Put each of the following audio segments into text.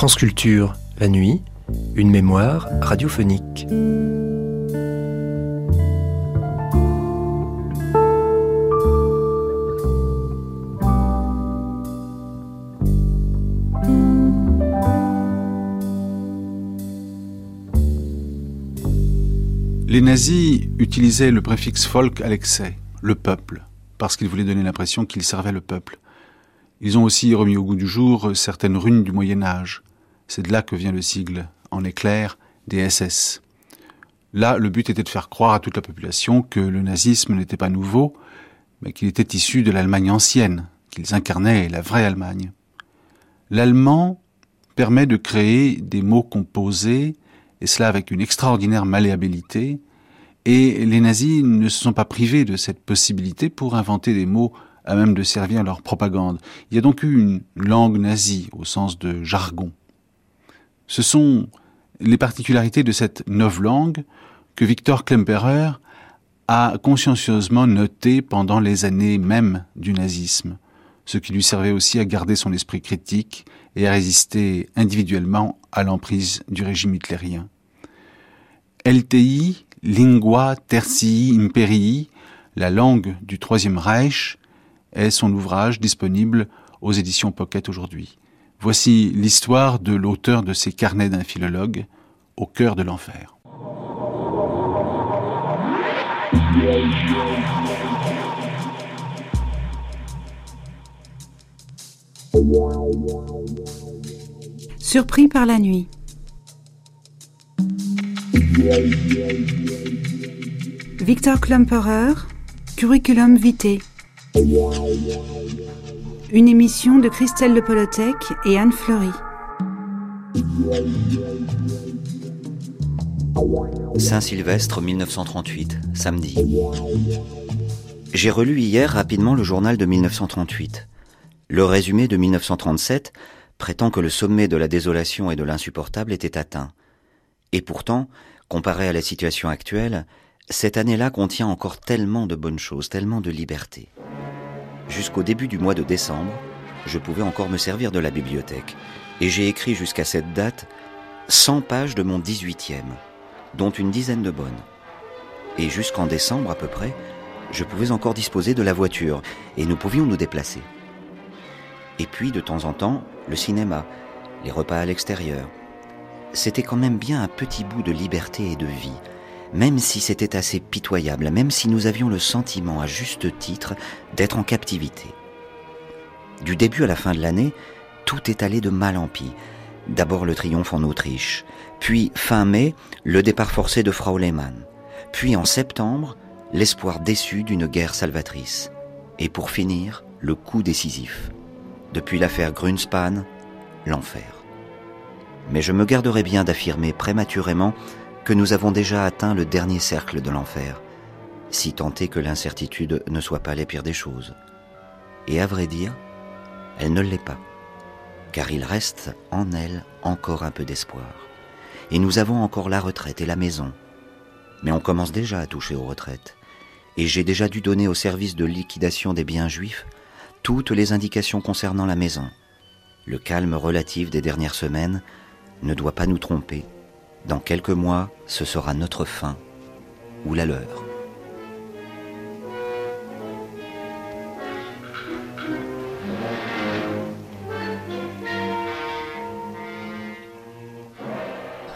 France Culture, la nuit, une mémoire radiophonique. Les nazis utilisaient le préfixe folk à l'excès, le peuple, parce qu'ils voulaient donner l'impression qu'ils servaient le peuple. Ils ont aussi remis au goût du jour certaines runes du Moyen Âge. C'est de là que vient le sigle, en éclair, des SS. Là, le but était de faire croire à toute la population que le nazisme n'était pas nouveau, mais qu'il était issu de l'Allemagne ancienne, qu'ils incarnaient la vraie Allemagne. L'allemand permet de créer des mots composés et cela avec une extraordinaire malléabilité, et les nazis ne se sont pas privés de cette possibilité pour inventer des mots à même de servir leur propagande. Il y a donc eu une langue nazie au sens de jargon. Ce sont les particularités de cette langue que Victor Klemperer a consciencieusement notées pendant les années même du nazisme, ce qui lui servait aussi à garder son esprit critique et à résister individuellement à l'emprise du régime hitlérien. LTI, Lingua Tertii Imperii, la langue du Troisième Reich, est son ouvrage disponible aux éditions Pocket aujourd'hui. Voici l'histoire de l'auteur de ces carnets d'un philologue, au cœur de l'enfer. Surpris par la nuit. Victor Klumperer, Curriculum Vitae. Une émission de Christelle Le Polotec et Anne Fleury. Saint-Sylvestre 1938, samedi. J'ai relu hier rapidement le journal de 1938. Le résumé de 1937 prétend que le sommet de la désolation et de l'insupportable était atteint. Et pourtant, comparé à la situation actuelle, cette année-là contient encore tellement de bonnes choses, tellement de liberté. Jusqu'au début du mois de décembre, je pouvais encore me servir de la bibliothèque, et j'ai écrit jusqu'à cette date 100 pages de mon 18e, dont une dizaine de bonnes. Et jusqu'en décembre à peu près, je pouvais encore disposer de la voiture, et nous pouvions nous déplacer. Et puis, de temps en temps, le cinéma, les repas à l'extérieur, c'était quand même bien un petit bout de liberté et de vie, même si c'était assez pitoyable, même si nous avions le sentiment, à juste titre, d'être en captivité. Du début à la fin de l'année, tout est allé de mal en pis. D'abord le triomphe en Autriche, puis fin mai, le départ forcé de Frau Lehmann, puis en septembre, l'espoir déçu d'une guerre salvatrice, et pour finir, le coup décisif. Depuis l'affaire Grunspan, l'enfer mais je me garderai bien d'affirmer prématurément que nous avons déjà atteint le dernier cercle de l'enfer, si tant est que l'incertitude ne soit pas les pires des choses. Et à vrai dire, elle ne l'est pas, car il reste en elle encore un peu d'espoir. Et nous avons encore la retraite et la maison. Mais on commence déjà à toucher aux retraites. Et j'ai déjà dû donner au service de liquidation des biens juifs toutes les indications concernant la maison. Le calme relatif des dernières semaines ne doit pas nous tromper. Dans quelques mois, ce sera notre fin ou la leur.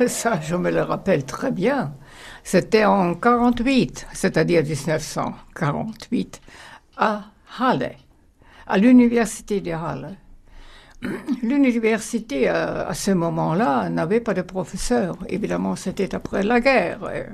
Ça, je me le rappelle très bien. C'était en 48, c'est-à-dire 1948, à Halle, à l'université de Halle. L'université, euh, à ce moment-là, n'avait pas de professeurs. Évidemment, c'était après la guerre. Euh,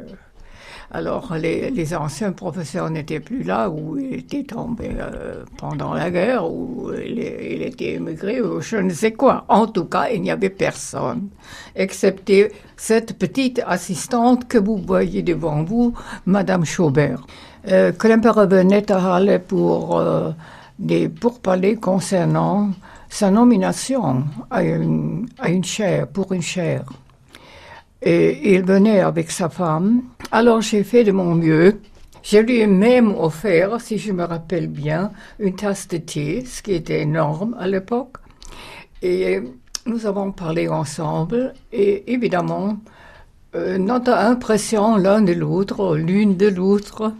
alors, les, anciens professeurs n'étaient plus là, ou ils étaient tombés euh, pendant la guerre, ou il, était émigré, ou je ne sais quoi. En tout cas, il n'y avait personne, excepté cette petite assistante que vous voyez devant vous, Madame Chaubert. Euh, revenait à Halle pour des pourparlers concernant sa nomination à une, à une chaire, pour une chaire. Et il venait avec sa femme. Alors j'ai fait de mon mieux. Je lui ai même offert, si je me rappelle bien, une tasse de thé, ce qui était énorme à l'époque. Et nous avons parlé ensemble et évidemment, euh, notre impression l'un de l'autre, l'une de l'autre,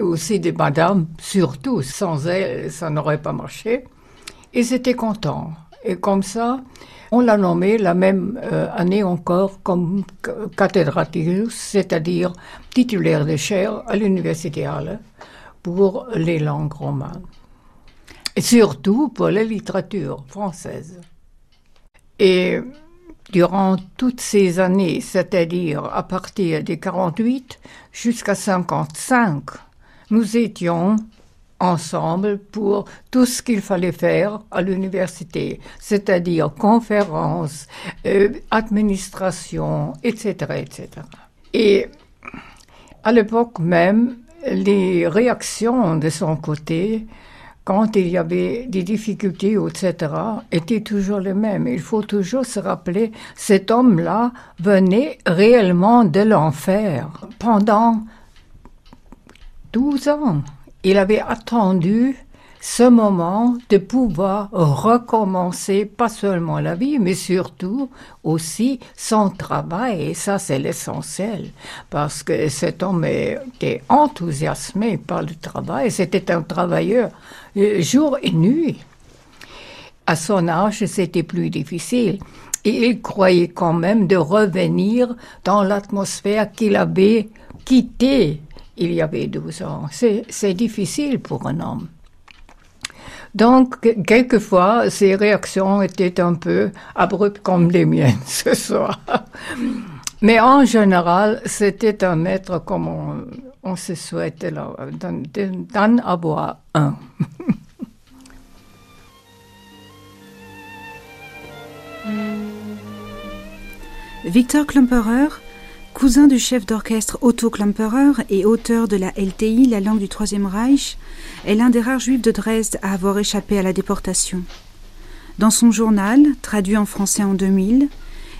aussi des madames, surtout, sans elles, ça n'aurait pas marché. Ils étaient contents. Et comme ça, on l'a nommé la même euh, année encore comme cathédraticus, c'est-à-dire titulaire de chaire à l'université Halle pour les langues romanes. Et surtout pour la littérature française. Et durant toutes ces années, c'est-à-dire à partir de 48 jusqu'à 55, nous étions ensemble pour tout ce qu'il fallait faire à l'université, c'est-à-dire conférences, euh, administration, etc., etc. Et à l'époque même, les réactions de son côté, quand il y avait des difficultés, etc., étaient toujours les mêmes. Il faut toujours se rappeler, cet homme-là venait réellement de l'enfer pendant 12 ans. Il avait attendu ce moment de pouvoir recommencer pas seulement la vie, mais surtout aussi son travail. Et ça, c'est l'essentiel, parce que cet homme était enthousiasmé par le travail. C'était un travailleur euh, jour et nuit. À son âge, c'était plus difficile. Et il croyait quand même de revenir dans l'atmosphère qu'il avait quittée il y avait 12 ans. C'est difficile pour un homme. Donc, quelquefois, ses réactions étaient un peu abruptes comme les miennes ce soir. Mais en général, c'était un maître comme on, se souhaitait d'en avoir un. Victor Klemperer Cousin du chef d'orchestre Otto Klemperer et auteur de la LTI, la langue du Troisième Reich, est l'un des rares juifs de Dresde à avoir échappé à la déportation. Dans son journal, traduit en français en 2000,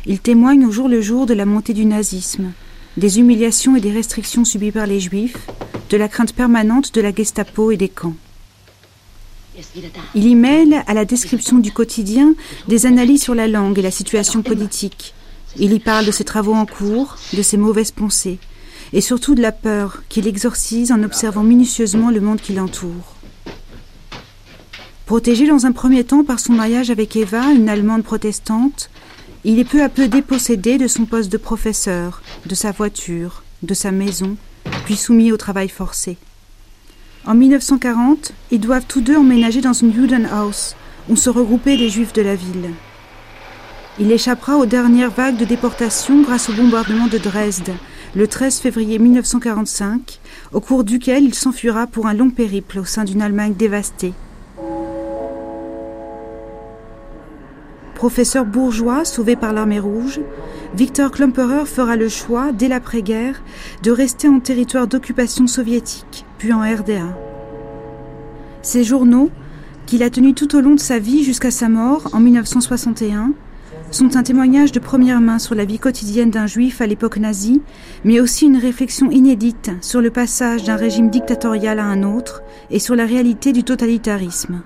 il témoigne au jour le jour de la montée du nazisme, des humiliations et des restrictions subies par les juifs, de la crainte permanente de la Gestapo et des camps. Il y mêle à la description du quotidien des analyses sur la langue et la situation politique, il y parle de ses travaux en cours, de ses mauvaises pensées, et surtout de la peur qu'il exorcise en observant minutieusement le monde qui l'entoure. Protégé dans un premier temps par son mariage avec Eva, une Allemande protestante, il est peu à peu dépossédé de son poste de professeur, de sa voiture, de sa maison, puis soumis au travail forcé. En 1940, ils doivent tous deux emménager dans une Judenhaus, où se regroupaient les juifs de la ville. Il échappera aux dernières vagues de déportation grâce au bombardement de Dresde, le 13 février 1945, au cours duquel il s'enfuira pour un long périple au sein d'une Allemagne dévastée. Professeur bourgeois sauvé par l'armée rouge, Victor Klemperer fera le choix, dès l'après-guerre, de rester en territoire d'occupation soviétique, puis en RDA. Ses journaux, qu'il a tenus tout au long de sa vie jusqu'à sa mort en 1961, sont un témoignage de première main sur la vie quotidienne d'un juif à l'époque nazie, mais aussi une réflexion inédite sur le passage d'un régime dictatorial à un autre et sur la réalité du totalitarisme.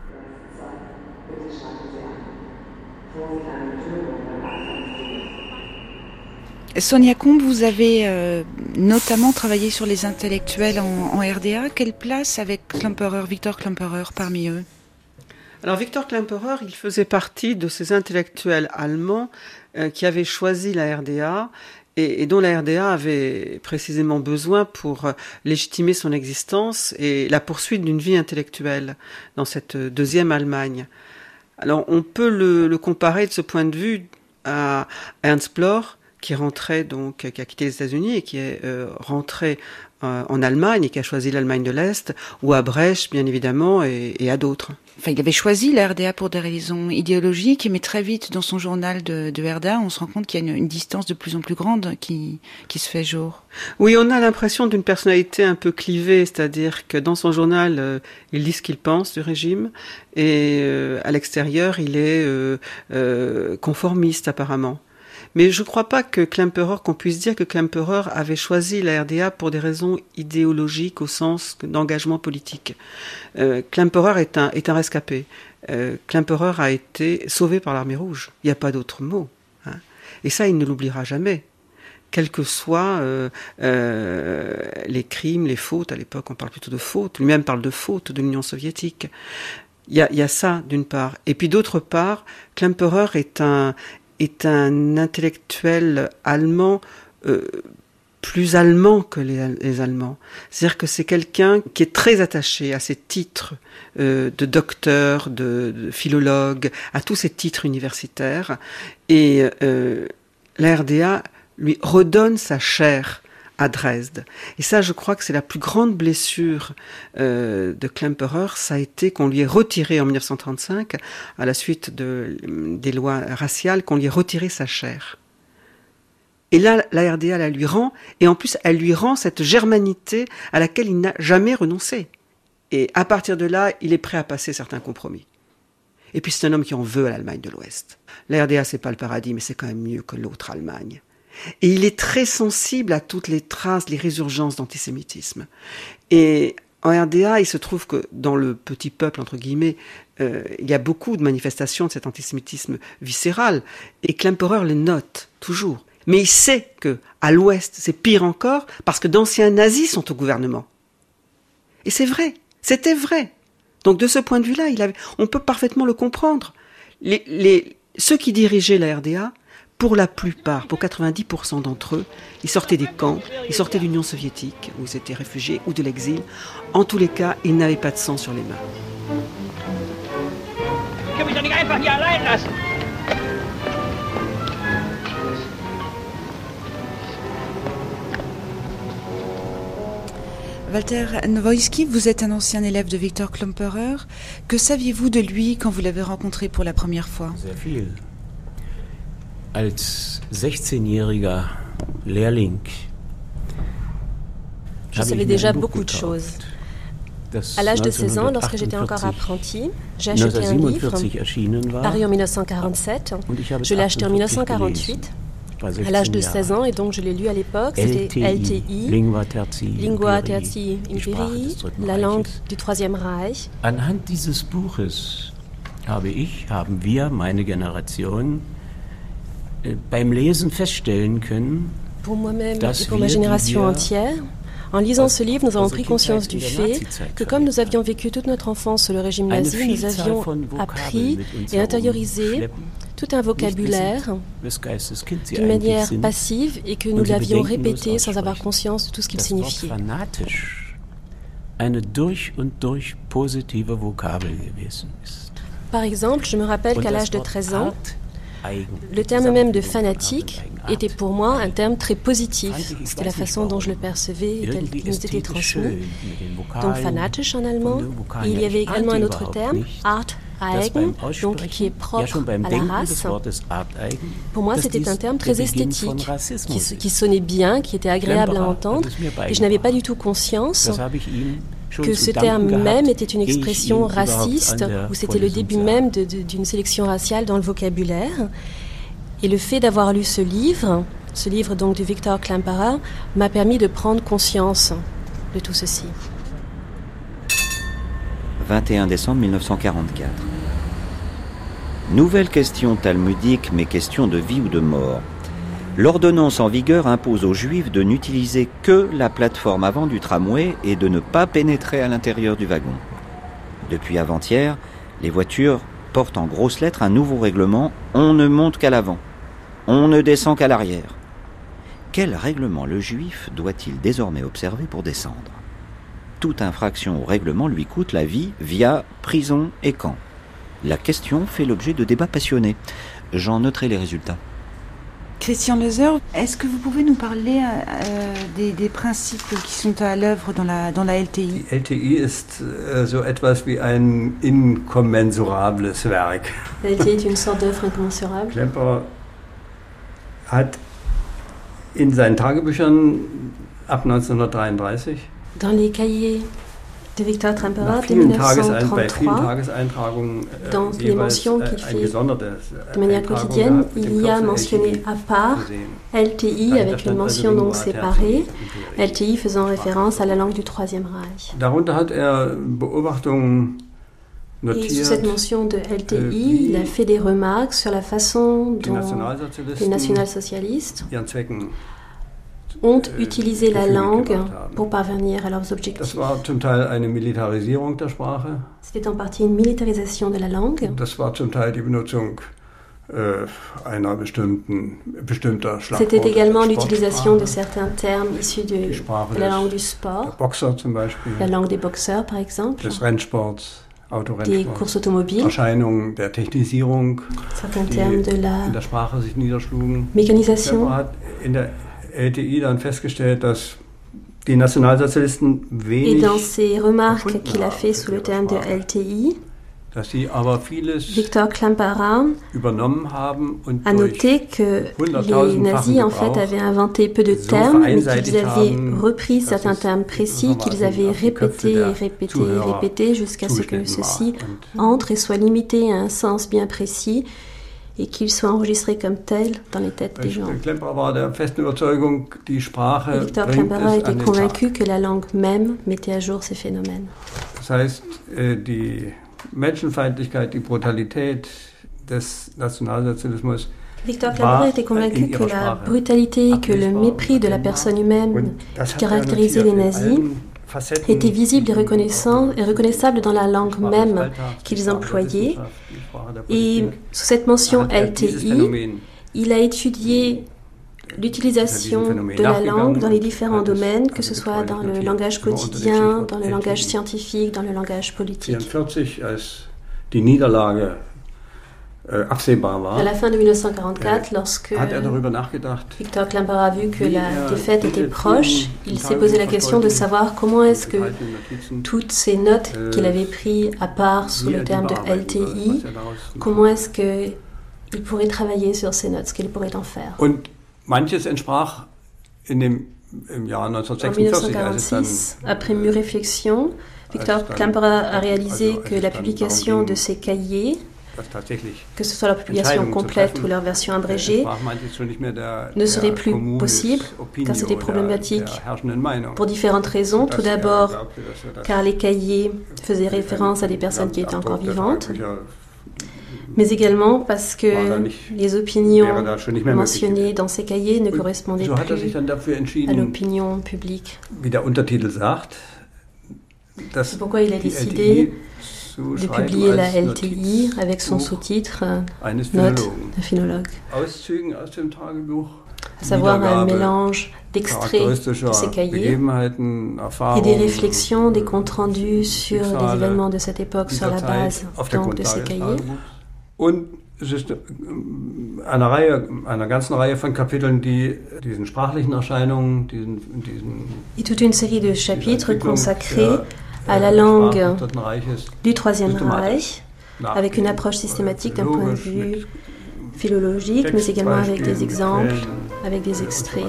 Sonia Combe, vous avez euh, notamment travaillé sur les intellectuels en, RDA. Quelle place avec Klemperer, Victor Klemperer parmi eux? Alors Victor Klemperer, il faisait partie de ces intellectuels allemands euh, qui avaient choisi la RDA et, dont la RDA avait précisément besoin pour euh, légitimer son existence et la poursuite d'une vie intellectuelle dans cette deuxième Allemagne. Alors on peut le, comparer de ce point de vue à Ernst Bloch, qui rentrait donc, qui a quitté les États-Unis et qui est euh, rentré euh, en Allemagne et qui a choisi l'Allemagne de l'Est, ou à Brecht, bien évidemment, et, à d'autres. Enfin, il avait choisi la RDA pour des raisons idéologiques, mais très vite, dans son journal de, de RDA, on se rend compte qu'il y a une, distance de plus en plus grande qui, qui se fait jour. Oui, on a l'impression d'une personnalité un peu clivée, c'est-à-dire que dans son journal, euh, il dit ce qu'il pense du régime, et à l'extérieur, il est conformiste apparemment. Mais je ne crois pas que Klemperer, qu'on puisse dire que Klemperer avait choisi la RDA pour des raisons idéologiques au sens d'engagement politique. Euh, Klemperer est un, est un rescapé. Euh, Klemperer a été sauvé par l'armée rouge. Il n'y a pas d'autre mot. Hein. Et ça, il ne l'oubliera jamais quels que soient euh, euh, les crimes, les fautes, à l'époque on parle plutôt de fautes, lui-même parle de fautes de l'Union soviétique. Il y a, y a, ça d'une part. Et puis d'autre part, Klemperer est un, est un intellectuel allemand euh, plus allemand que les, Allemands. C'est-à-dire que c'est quelqu'un qui est très attaché à ses titres euh, de docteur, de, philologue, à tous ces titres universitaires. Et euh, la RDA lui redonne sa chair à Dresde. Et ça, je crois que c'est la plus grande blessure euh, de Klemperer, ça a été qu'on lui ait retiré en 1935, à la suite de, des lois raciales, qu'on lui ait retiré sa chair. Et là, la RDA la lui rend, et en plus, elle lui rend cette germanité à laquelle il n'a jamais renoncé. Et à partir de là, il est prêt à passer certains compromis. Et puis c'est un homme qui en veut à l'Allemagne de l'Ouest. La RDA, c'est pas le paradis, mais c'est quand même mieux que l'autre Allemagne. Et il est très sensible à toutes les traces, les résurgences d'antisémitisme. Et en RDA, il se trouve que dans le petit peuple, entre guillemets, euh, il y a beaucoup de manifestations de cet antisémitisme viscéral. Et Klemperer les note, toujours. Mais il sait que, à l'Ouest, c'est pire encore, parce que d'anciens nazis sont au gouvernement. Et c'est vrai. C'était vrai. Donc, de ce point de vue-là, il avait, on peut parfaitement le comprendre. Les, ceux qui dirigeaient la RDA pour la plupart, pour 90% d'entre eux, ils sortaient des camps, ils sortaient de l'Union soviétique, où ils étaient réfugiés, ou de l'exil. En tous les cas, ils n'avaient pas de sang sur les mains. Walter Nowoïski, vous êtes un ancien élève de Victor Klemperer. Que saviez-vous de lui quand vous l'avez rencontré pour la première fois? Als 16-jähriger Lehrling. Je savais déjà beaucoup de choses. À l'âge de 16 ans, lorsque j'étais encore apprenti, j'ai acheté un livre paru en 1947. Je l'ai acheté en 1948 à l'âge de 16 ans et donc je l'ai lu à l'époque. C'était LTI, Lingua Tertii Imperii, la langue du Troisième Reich. Anhand dieses Buches habe ich, haben wir, meine Generation, beim Lesen feststellen können, pour moi-même et pour ma génération entière, en lisant ce livre, nous avons pris conscience du fait que comme nous avions vécu toute notre enfance sous le régime nazi, nous avions appris et intériorisé tout un vocabulaire d'une manière passive et que nous l'avions répété sans avoir conscience de tout ce qu'il signifiait. Par exemple, je me rappelle qu'à l'âge de 13 ans, le terme même de fanatique était pour moi un terme très positif. C'était la façon dont je le percevais et nous était transmis. Donc fanatisch en allemand. Il y avait également un autre terme, Art Eigen, donc qui est propre à la race. Pour moi, c'était un terme très esthétique, qui, sonnait bien, qui était agréable à entendre, et je n'avais pas du tout conscience que ce terme même était une expression raciste, ou c'était le début même d'une sélection raciale dans le vocabulaire. Et le fait d'avoir lu ce livre, ce livre donc de Victor Klemperer, m'a permis de prendre conscience de tout ceci. 21 décembre 1944. Nouvelle question talmudique, mais question de vie ou de mort. L'ordonnance en vigueur impose aux Juifs de n'utiliser que la plateforme avant du tramway et de ne pas pénétrer à l'intérieur du wagon. Depuis avant-hier, les voitures portent en grosses lettres un nouveau règlement on ne monte qu'à l'avant, on ne descend qu'à l'arrière. Quel règlement le juif doit-il désormais observer pour descendre? Toute infraction au règlement lui coûte la vie via prison et camp. La question fait l'objet de débats passionnés. J'en noterai les résultats. Christian Lezer, est-ce que vous pouvez nous parler euh, des, des, principes qui sont à l'œuvre dans la, dans la LTI Die LTI ist äh, so etwas wie ein inkommensurables Werk. La LTI est une sorte d'œuvre incommensurable. Klemper hat in seinen Tagebüchern ab 1933 Dans les cahiers de Victor Klemperer de 1933, dans les mentions qu'il fait de manière quotidienne, il y a mentionné à part LTI avec une mention donc séparée, LTI faisant référence à la langue du Troisième Reich. Et sous cette mention de LTI, il a fait des remarques sur la façon dont les nationalsocialistes ont utilisé la langue pour parvenir à leurs objectifs. C'était en partie une militarisation de la langue. C'était également l'utilisation de certains termes issus de, de, la langue du sport, la langue des boxeurs par exemple, des courses automobiles, certains termes de la mécanisation. LTI dann festgestellt, dass die Nationalsozialisten wenig Et dans ses remarques qu'il a fait sous le terme de LTI, Victor Klampara a noté que les nazis en fait avaient inventé peu de termes, mais qu'ils avaient repris certains termes précis, qu'ils avaient répétés et répétés et répétés jusqu'à ce que ceci entre et soit limité à un sens bien précis et qu'il soit enregistré comme tel dans les têtes des gens. Victor Klemperer était convaincu que la langue même mettait à jour ces phénomènes. Das heißt, äh, die Menschenfeindlichkeit, die Brutalität des Nationalsozialismus Victor Klemperer était convaincu que la brutalité, que le mépris de la personne humaine qui caractérisait les nazis était visible et, et reconnaissable dans la langue même qu'ils employaient. Et sous cette mention LTI, il a étudié l'utilisation de la langue dans les différents domaines, que ce soit dans le langage quotidien, dans le langage scientifique, dans le langage politique. Äh, à la fin de 1944, lorsque Victor Klemperer a vu que la défaite était proche, il s'est posé la question de savoir comment est-ce que toutes ces notes äh, qu'il avait prises à part sous le terme de LTI, comment est-ce qu'il pourrait travailler sur ces notes, ce qu'il pourrait en faire? en 1946, après mûre réflexion, Victor Klemperer a réalisé que la publication de ces cahiers que ce soit leur publication complète ou leur version abrégée, ne serait plus possible car c'était problématique pour différentes raisons. Tout d'abord, car les cahiers faisaient référence à des personnes qui étaient encore vivantes, mais également parce que les opinions mentionnées dans ces cahiers ne correspondaient plus à l'opinion publique. C'est pourquoi il a décidé de publier la LTI avec son sous-titre Note d'un phonologue. À savoir un mélange d'extraits de ces cahiers et des réflexions, des comptes rendus sur les événements de cette époque sur la base donc, de ces cahiers. es ist eine Reihe, einer ganzen Reihe von Kapiteln, die diesen sprachlichen Erscheinungen, diesen, diesen Et toute une série de chapitres consacrés à la langue du Troisième Reich, avec une approche systématique d'un point de vue philologique, mais également avec des exemples, avec des extraits.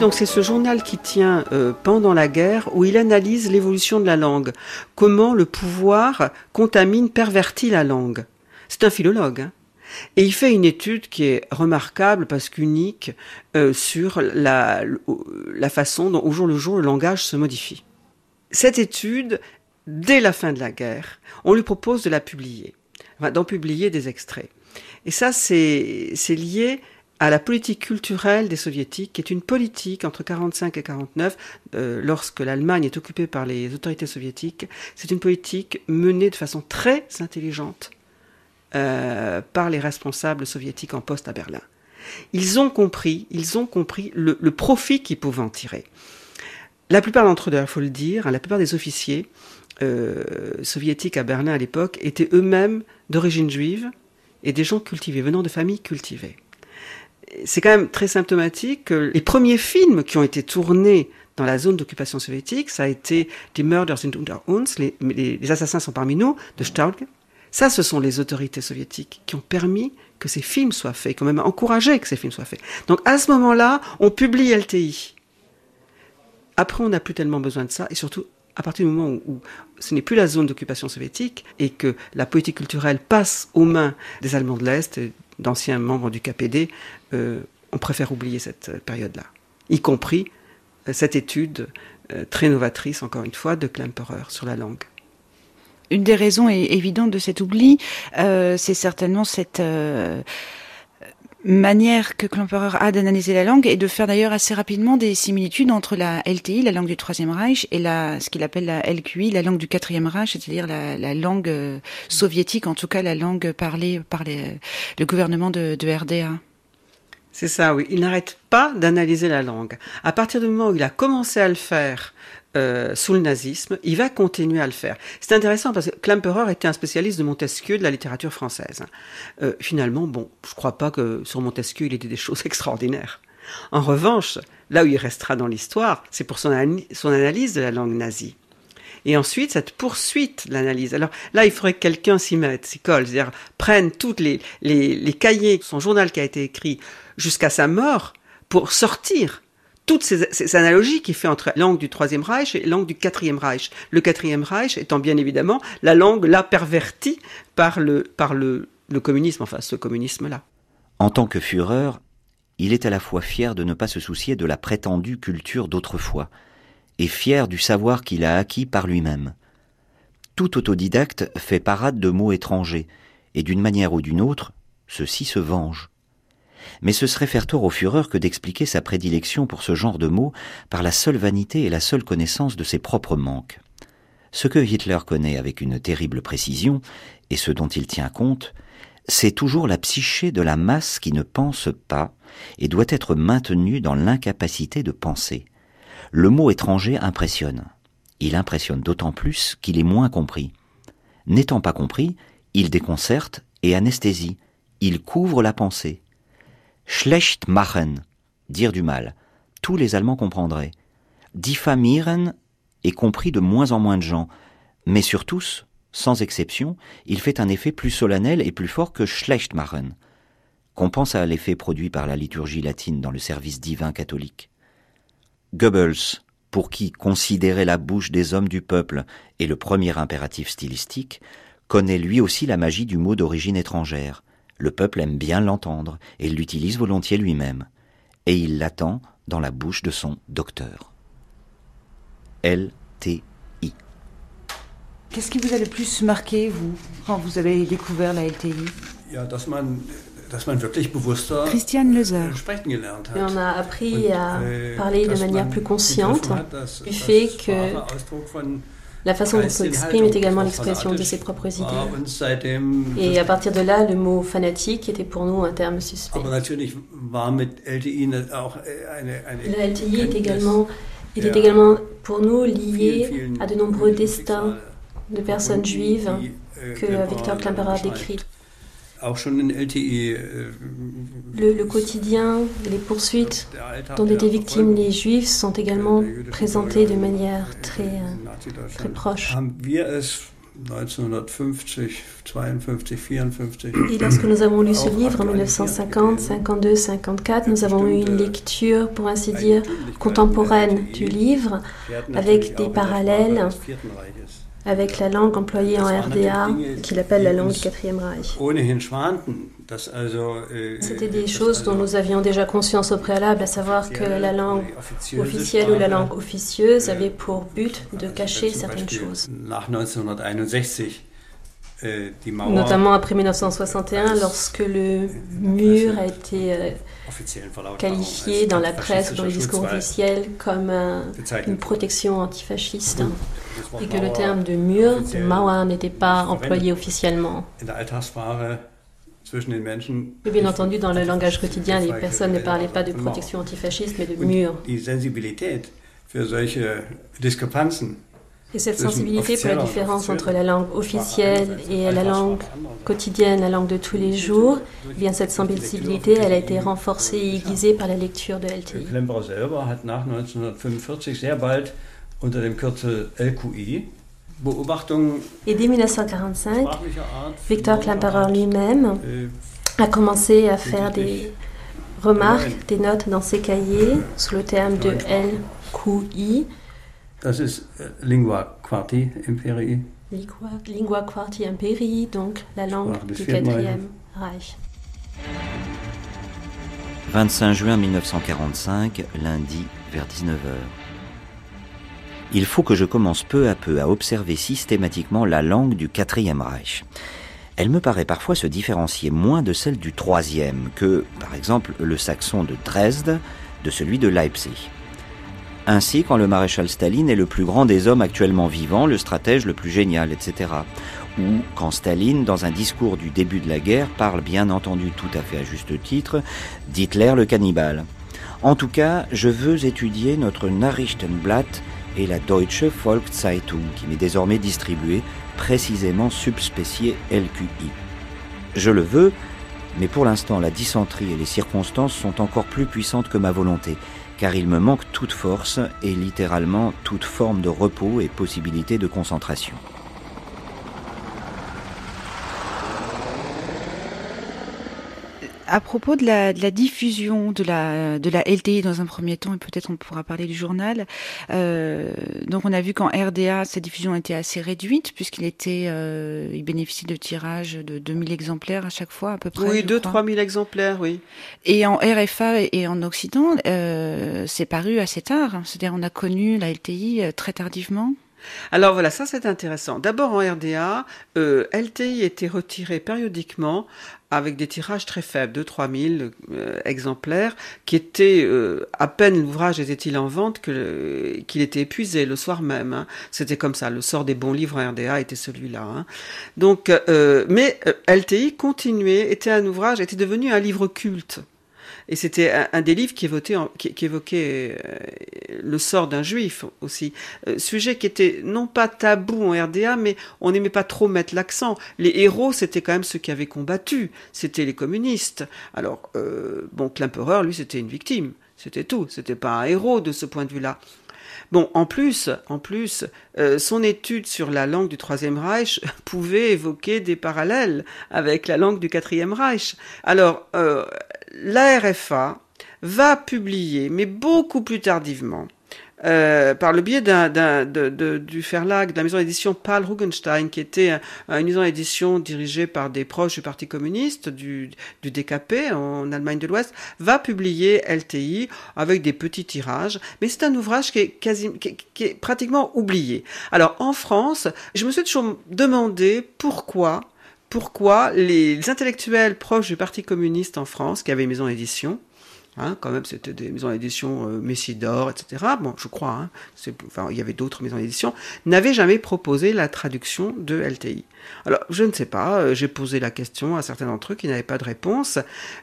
Donc c'est ce journal qui tient euh, pendant la guerre où il analyse l'évolution de la langue, comment le pouvoir contamine, pervertit la langue. C'est un philologue. Hein. Et il fait une étude qui est remarquable parce qu'unique euh, sur la, façon dont au jour le jour le langage se modifie. Cette étude, dès la fin de la guerre, on lui propose de la publier, d'en publier des extraits. Et ça, c'est lié à la politique culturelle des soviétiques, qui est une politique entre 45 et 49, euh, lorsque l'Allemagne est occupée par les autorités soviétiques, c'est une politique menée de façon très intelligente euh, par les responsables soviétiques en poste à Berlin. Ils ont compris, ils ont compris le, profit qu'ils pouvaient en tirer. La plupart d'entre eux, il faut le dire, hein, la plupart des officiers euh, soviétiques à Berlin à l'époque étaient eux-mêmes d'origine juive et des gens cultivés, venant de familles cultivées c'est quand même très symptomatique que les premiers films qui ont été tournés dans la zone d'occupation soviétique, ça a été Die Mörder sind unter uns, les, les, assassins sont parmi nous, de Staudge. Ça, ce sont les autorités soviétiques qui ont permis que ces films soient faits, qui ont même encouragé que ces films soient faits. Donc à ce moment-là, on publie LTI. Après, on n'a plus tellement besoin de ça, et surtout à partir du moment où, ce n'est plus la zone d'occupation soviétique et que la politique culturelle passe aux mains des Allemands de l'Est, d'anciens membres du KPD, euh, on préfère oublier cette euh, période-là, y compris euh, cette étude très novatrice, encore une fois, de Klemperer sur la langue. Une des raisons évidentes de cet oubli, c'est certainement cette manière que Klemperer a d'analyser la langue et de faire d'ailleurs assez rapidement des similitudes entre la LTI, la langue du Troisième Reich, et la, ce qu'il appelle la LQI, la langue du Quatrième Reich, c'est-à-dire la, la, langue euh, soviétique, en tout cas la langue parlée par les, le gouvernement de, de RDA. C'est ça, oui. Il n'arrête pas d'analyser la langue. À partir du moment où il a commencé à le faire euh, sous le nazisme, il va continuer à le faire. C'est intéressant parce que Klemperer était un spécialiste de Montesquieu, de la littérature française. Euh, finalement, bon, je crois pas que sur Montesquieu il ait dit des choses extraordinaires. En revanche, là où il restera dans l'histoire, c'est pour son, analyse de la langue nazie. Et ensuite, cette poursuite de l'analyse. Alors là, il faudrait que quelqu'un s'y mette, s'y colle, c'est-à-dire prenne toutes les, les, les cahiers, son journal qui a été écrit jusqu'à sa mort, pour sortir toutes ces, analogies qu'il fait entre langue du Troisième Reich et langue du Quatrième Reich. Le Quatrième Reich étant bien évidemment la langue là pervertie par le, par le, le communisme, enfin ce communisme-là. En tant que Führer, il est à la fois fier de ne pas se soucier de la prétendue culture d'autrefois, et fier du savoir qu'il a acquis par lui-même. Tout autodidacte fait parade de mots étrangers, et d'une manière ou d'une autre, ceux-ci se vengent mais ce serait faire tort au Führer que d'expliquer sa prédilection pour ce genre de mots par la seule vanité et la seule connaissance de ses propres manques. Ce que Hitler connaît avec une terrible précision, et ce dont il tient compte, c'est toujours la psyché de la masse qui ne pense pas et doit être maintenue dans l'incapacité de penser. Le mot étranger impressionne. Il impressionne d'autant plus qu'il est moins compris. N'étant pas compris, il déconcerte et anesthésie. Il couvre la pensée. Schlecht machen, dire du mal. Tous les Allemands comprendraient. Diffamieren est compris de moins en moins de gens, mais sur tous, sans exception, il fait un effet plus solennel et plus fort que schlecht machen. Qu'on pense à l'effet produit par la liturgie latine dans le service divin catholique. Goebbels, pour qui considérer la bouche des hommes du peuple est le premier impératif stylistique, connaît lui aussi la magie du mot d'origine étrangère. Le peuple aime bien l'entendre et l'utilise volontiers lui-même. Et il l'attend dans la bouche de son docteur. LTI. Qu'est-ce qui vous a le plus marqué, vous, quand vous avez découvert la LTI Christiane Lezer. Et on a appris à äh, parler de manière plus consciente du fait que la façon dont on s'exprime est également l'expression de ses propres idées. Et à partir de là, le mot fanatique était pour nous un terme suspect. La LTI est également, était également pour nous lié à de nombreux destins de personnes juives que Victor Klemperer décrit. Äh, le, quotidien, les poursuites dont étaient victimes les Juifs sont également présentés de manière très, euh, très proche. Et lorsque nous avons lu ce livre en 1950, 52, 54, nous avons eu une lecture, pour ainsi dire, contemporaine du livre, avec des parallèles avec la langue employée en RDA, qu'il appelle la langue du quatrième Reich. Äh, C'était des choses dont nous avions déjà conscience au préalable, à savoir que la langue officielle ou la langue officieuse äh, avait pour but de cacher certaines choses. Äh, Notamment après 1961, lorsque le mur a été euh, qualifié dans la presse, dans les discours officiels, comme une protection antifasciste, et que le terme de mur, de Mauer, n'était pas employé officiellement. Et bien entendu, dans le langage quotidien, les personnes ne parlaient pas de protection antifasciste, mais de mur. Et cette sensibilité pour la différence entre la langue officielle et la langue quotidienne, la langue de tous les jours, eh bien cette sensibilité, elle a été renforcée et aiguisée par la lecture de LTI. Klemperer selber hat nach 1945 sehr bald unter dem Kürzel LQI et dès 1945, Victor Klemperer lui-même a commencé à faire des remarques, des notes dans ses cahiers sous le terme de LQI. Das ist äh, Lingua Quarti Imperii. Lingua, lingua Quarti Imperii, donc la langue du quatrième Reich. 25 juin 1945, lundi, vers 19h. Il faut que je commence peu à peu à observer systématiquement la langue du quatrième Reich. Elle me paraît parfois se différencier moins de celle du troisième que, par exemple, le saxon de Dresde de celui de Leipzig. Ainsi, quand le maréchal Staline est le plus grand des hommes actuellement vivants, le stratège le plus génial, etc. Ou quand Staline, dans un discours du début de la guerre, parle bien entendu tout à fait à juste titre d'Hitler le cannibale. En tout cas, je veux étudier notre Nachrichtenblatt et la Deutsche Volkszeitung, qui m'est désormais distribuée, précisément subspéciée LQI. Je le veux, mais pour l'instant la dysenterie et les circonstances sont encore plus puissantes que ma volonté, car il me manque toute force et littéralement toute forme de repos et possibilité de concentration. À propos de la, de la, diffusion de la, de la LTI dans un premier temps, et peut-être on pourra parler du journal. Euh, donc on a vu qu'en RDA, sa diffusion était assez réduite, puisqu'il était, euh, il bénéficie de tirages de 2000 exemplaires à chaque fois, à peu près. Oui, 2-3 000 exemplaires, oui. Et en RFA et en Occident, euh, c'est paru assez tard. C'est-à-dire on a connu la LTI très tardivement. Alors voilà, ça c'est intéressant. D'abord en RDA, euh, LTI était retiré périodiquement avec des tirages très faibles, de 3000 euh, exemplaires, qui étaient euh, à peine l'ouvrage était-il en vente qu'il était épuisé le soir même. Hein. C'était comme ça. Le sort des bons livres en RDA était celui-là. Hein. Donc, euh, mais LTI continuait, était un ouvrage, était devenu un livre culte. Et c'était un, des livres qui évoquait, euh, le sort d'un juif aussi. Euh, sujet qui était non pas tabou en RDA, mais on n'aimait pas trop mettre l'accent. Les héros, c'était quand même ceux qui avaient combattu. C'était les communistes. Alors, euh, bon, Klemperer, lui, c'était une victime. C'était tout. C'était pas un héros de ce point de vue-là. Bon, en plus, en plus, son étude sur la langue du Troisième Reich pouvait évoquer des parallèles avec la langue du Quatrième Reich. Alors, la RFA va publier, mais beaucoup plus tardivement, euh, par le biais d'un, du Verlag, de la maison d'édition Paul Rugenstein, qui était une maison d'édition dirigée par des proches du Parti communiste, du, du DKP en Allemagne de l'Ouest, va publier LTI avec des petits tirages, mais c'est un ouvrage qui est, quasi, qui est pratiquement oublié. Alors en France, je me suis toujours demandé pourquoi pourquoi les intellectuels proches du Parti communiste en France, qui avaient maison d'édition, Hein, quand même, c'était des maisons d'édition euh, Messidor, etc. Bon, je crois. Hein, enfin, il y avait d'autres maisons d'édition. N'avaient jamais proposé la traduction de LTI. Alors, je ne sais pas. Euh, j'ai posé la question à certains d'entre eux qui n'avaient pas de réponse,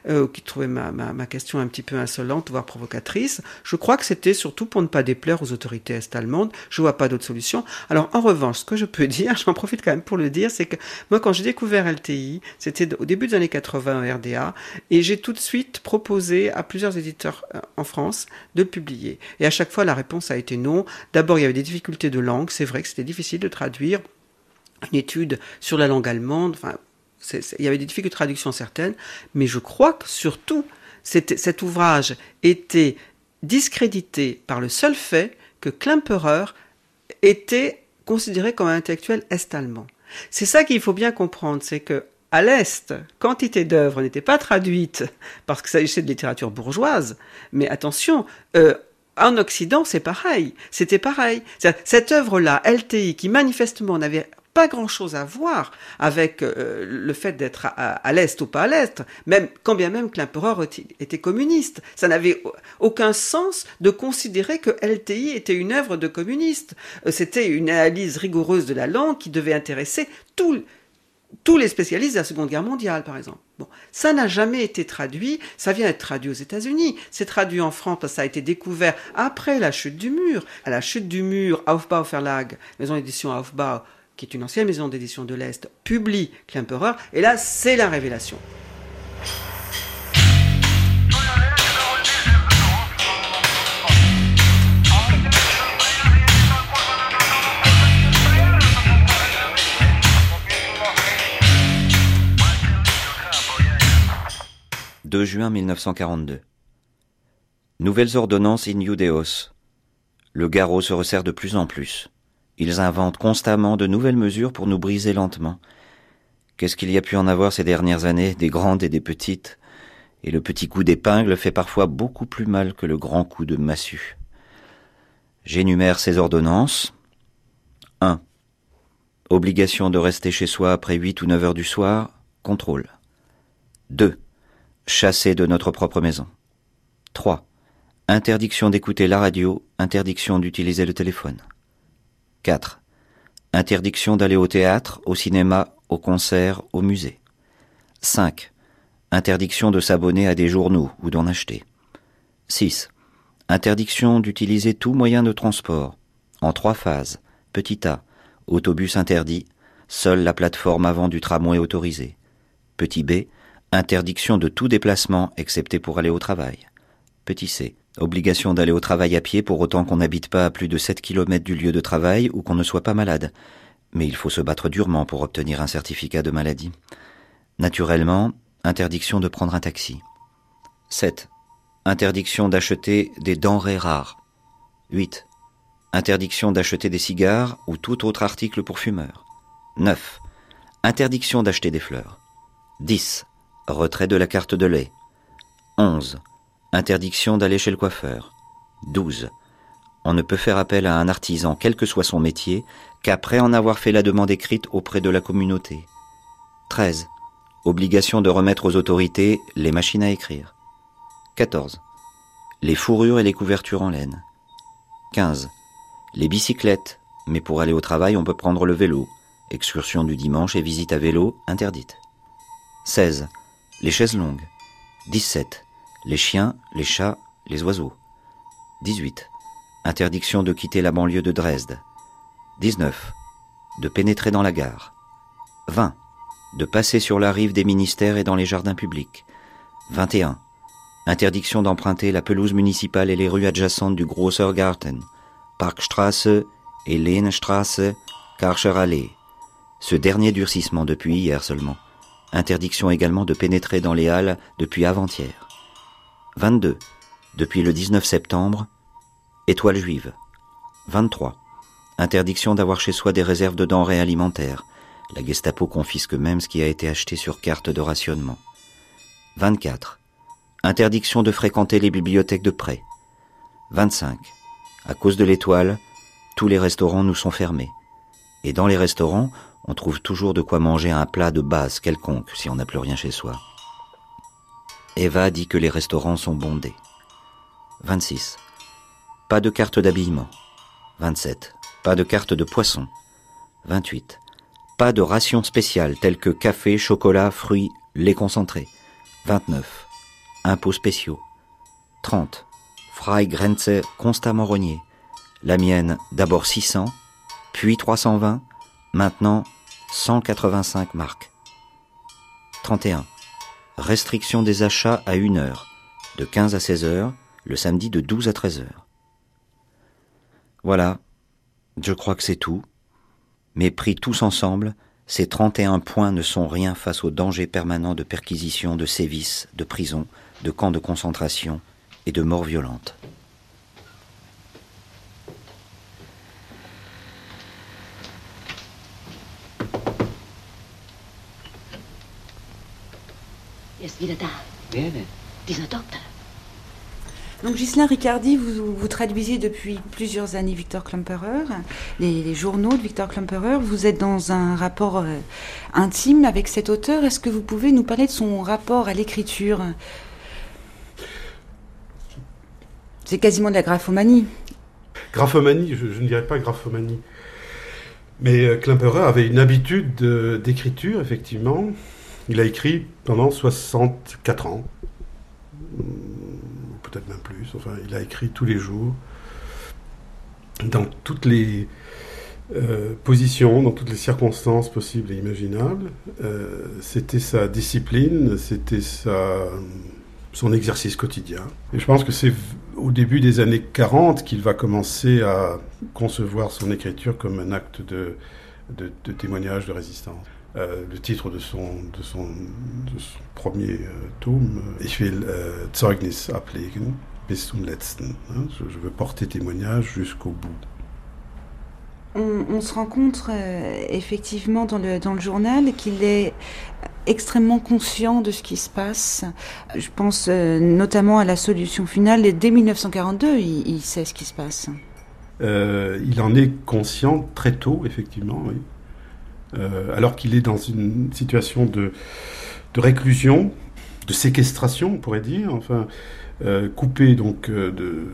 euh, qui trouvaient ma, question un petit peu insolente, voire provocatrice. Je crois que c'était surtout pour ne pas déplaire aux autorités est-allemandes. Je vois pas d'autre solution. Alors, en revanche, ce que je peux dire, j'en profite quand même pour le dire, c'est que moi, quand j'ai découvert LTI, c'était au début des années 80 en RDA, et j'ai tout de suite proposé à plusieurs éditeurs euh, en France de le publier. Et à chaque fois, la réponse a été non. D'abord, il y avait des difficultés de langue. C'est vrai que c'était difficile de traduire une étude sur la langue allemande. Enfin, il y avait des difficultés de traduction certaines. Mais je crois que surtout, cet ouvrage était discrédité par le seul fait que Klemperer était considéré comme un intellectuel est-allemand. C'est ça qu'il faut bien comprendre, c'est que à l'Est, quantité d'œuvres n'était pas traduite parce qu'il s'agissait de littérature bourgeoise, mais attention, euh, en Occident, c'est pareil. C'était pareil. Cette œuvre-là, LTI, qui manifestement n'avait pas grand-chose à voir avec euh, le fait d'être à, l'Est ou pas à l'Est, même quand bien même que l'empereur était communiste. Ça n'avait aucun sens de considérer que LTI était une œuvre de communiste. Euh, c'était une analyse rigoureuse de la langue qui devait intéresser tout, tous les spécialistes de la Seconde Guerre mondiale, par exemple. Bon, ça n'a jamais été traduit. Ça vient être traduit aux États-Unis. C'est traduit en France parce ça a été découvert après la chute du mur. À la chute du mur, Aufbau Verlag, maison d'édition Aufbau, qui est une ancienne maison d'édition de l'Est, publie Klemperer. Et là, c'est la révélation. 2 juin 1942. Nouvelles ordonnances in Iudeos. Le garrot se resserre de plus en plus. Ils inventent constamment de nouvelles mesures pour nous briser lentement. Qu'est-ce qu'il y a pu en avoir ces dernières années, des grandes et des petites? Et le petit coup d'épingle fait parfois beaucoup plus mal que le grand coup de massue. J'énumère ces ordonnances. 1. Obligation de rester chez soi après 8 ou 9 heures du soir, contrôle. 2 chassé de notre propre maison. 3. Interdiction d'écouter la radio, interdiction d'utiliser le téléphone. 4. Interdiction d'aller au théâtre, au cinéma, au concert, au musée. 5. Interdiction de s'abonner à des journaux ou d'en acheter. 6. Interdiction d'utiliser tout moyen de transport, en trois phases. Petit A, autobus interdit, seule la plateforme avant du tramway autorisée. Petit B, Interdiction de tout déplacement excepté pour aller au travail. Petit c. Obligation d'aller au travail à pied pour autant qu'on n'habite pas à plus de 7 km du lieu de travail ou qu'on ne soit pas malade. Mais il faut se battre durement pour obtenir un certificat de maladie. Naturellement, interdiction de prendre un taxi. 7. Interdiction d'acheter des denrées rares. 8. Interdiction d'acheter des cigares ou tout autre article pour fumeurs. 9. Interdiction d'acheter des fleurs. 10. Retrait de la carte de lait. 11. Interdiction d'aller chez le coiffeur. 12. On ne peut faire appel à un artisan, quel que soit son métier, qu'après en avoir fait la demande écrite auprès de la communauté. 13. Obligation de remettre aux autorités les machines à écrire. 14. Les fourrures et les couvertures en laine. 15. Les bicyclettes, mais pour aller au travail on peut prendre le vélo. Excursion du dimanche et visite à vélo interdite. 16 les chaises longues. 17. Les chiens, les chats, les oiseaux. 18. Interdiction de quitter la banlieue de Dresde. 19. De pénétrer dans la gare. 20. De passer sur la rive des ministères et dans les jardins publics. 21. Interdiction d'emprunter la pelouse municipale et les rues adjacentes du Grosser Garten, Parkstraße et Lehnstraße, Karcher Allee. Ce dernier durcissement depuis hier seulement. Interdiction également de pénétrer dans les halles depuis avant-hier. 22. Depuis le 19 septembre, étoile juive. 23. Interdiction d'avoir chez soi des réserves de denrées alimentaires. La Gestapo confisque même ce qui a été acheté sur carte de rationnement. 24. Interdiction de fréquenter les bibliothèques de prêt. 25. À cause de l'étoile, tous les restaurants nous sont fermés. Et dans les restaurants, on trouve toujours de quoi manger un plat de base quelconque si on n'a plus rien chez soi. Eva dit que les restaurants sont bondés. 26. Pas de carte d'habillement. 27. Pas de carte de poisson. 28. Pas de rations spéciales telles que café, chocolat, fruits, lait concentré. 29. Impôts spéciaux. 30. Grenze constamment rogné. La mienne d'abord 600, puis 320, maintenant 185 marques. 31. Restriction des achats à 1 heure, de 15 à 16 heures, le samedi de 12 à 13 heures. Voilà, je crois que c'est tout. Mais pris tous ensemble, ces 31 points ne sont rien face au danger permanent de perquisition, de sévices, de prison, de camps de concentration et de morts violentes. Donc Ghislain Ricardi, vous, vous traduisez depuis plusieurs années Victor Klemperer, les, journaux de Victor Klemperer. Vous êtes dans un rapport euh, intime avec cet auteur. Est-ce que vous pouvez nous parler de son rapport à l'écriture? C'est quasiment de la graphomanie. Graphomanie, je, ne dirais pas graphomanie. Mais Klemperer avait une habitude d'écriture, effectivement. Il a écrit pendant 64 ans, peut-être même plus. Enfin, il a écrit tous les jours, dans toutes les euh, positions, dans toutes les circonstances possibles et imaginables. Euh, c'était sa discipline, c'était son exercice quotidien. Et je pense que c'est au début des années 40 qu'il va commencer à concevoir son écriture comme un acte de témoignage de résistance. Euh, le titre de son, de son, de son premier euh, tome, Ich will euh, Zeugnis ablegen bis zum letzten. Hein, je, je, veux porter témoignage jusqu'au bout. On, on, se rend compte euh, effectivement dans le, dans le journal qu'il est extrêmement conscient de ce qui se passe. Je pense euh, notamment à la solution finale. Et dès 1942, il, il, sait ce qui se passe. Euh, il en est conscient très tôt, effectivement, oui. Euh, alors qu'il est dans une situation de, de, réclusion, de séquestration, on pourrait dire, enfin, euh, coupé donc euh, de,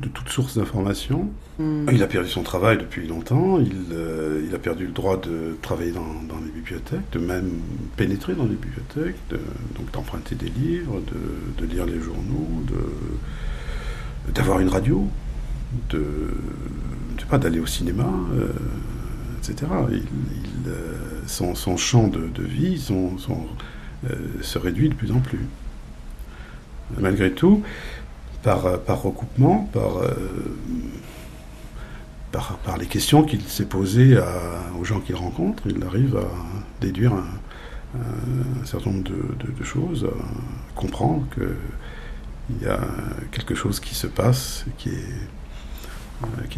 de toute source d'information. Mm. Il a perdu son travail depuis longtemps, il, euh, il, a perdu le droit de travailler dans, dans, les bibliothèques, de même pénétrer dans les bibliothèques, de, donc d'emprunter des livres, de, de, lire les journaux, d'avoir une radio, de, je sais pas, d'aller au cinéma etc. Euh, son, champ de, vie euh, se réduit de plus en plus. Malgré tout, par, recoupement, par, euh, par, les questions qu'il s'est posées aux gens qu'il rencontre, il arrive à déduire un, certain nombre de, choses, à comprendre qu'il y a quelque chose qui se passe qui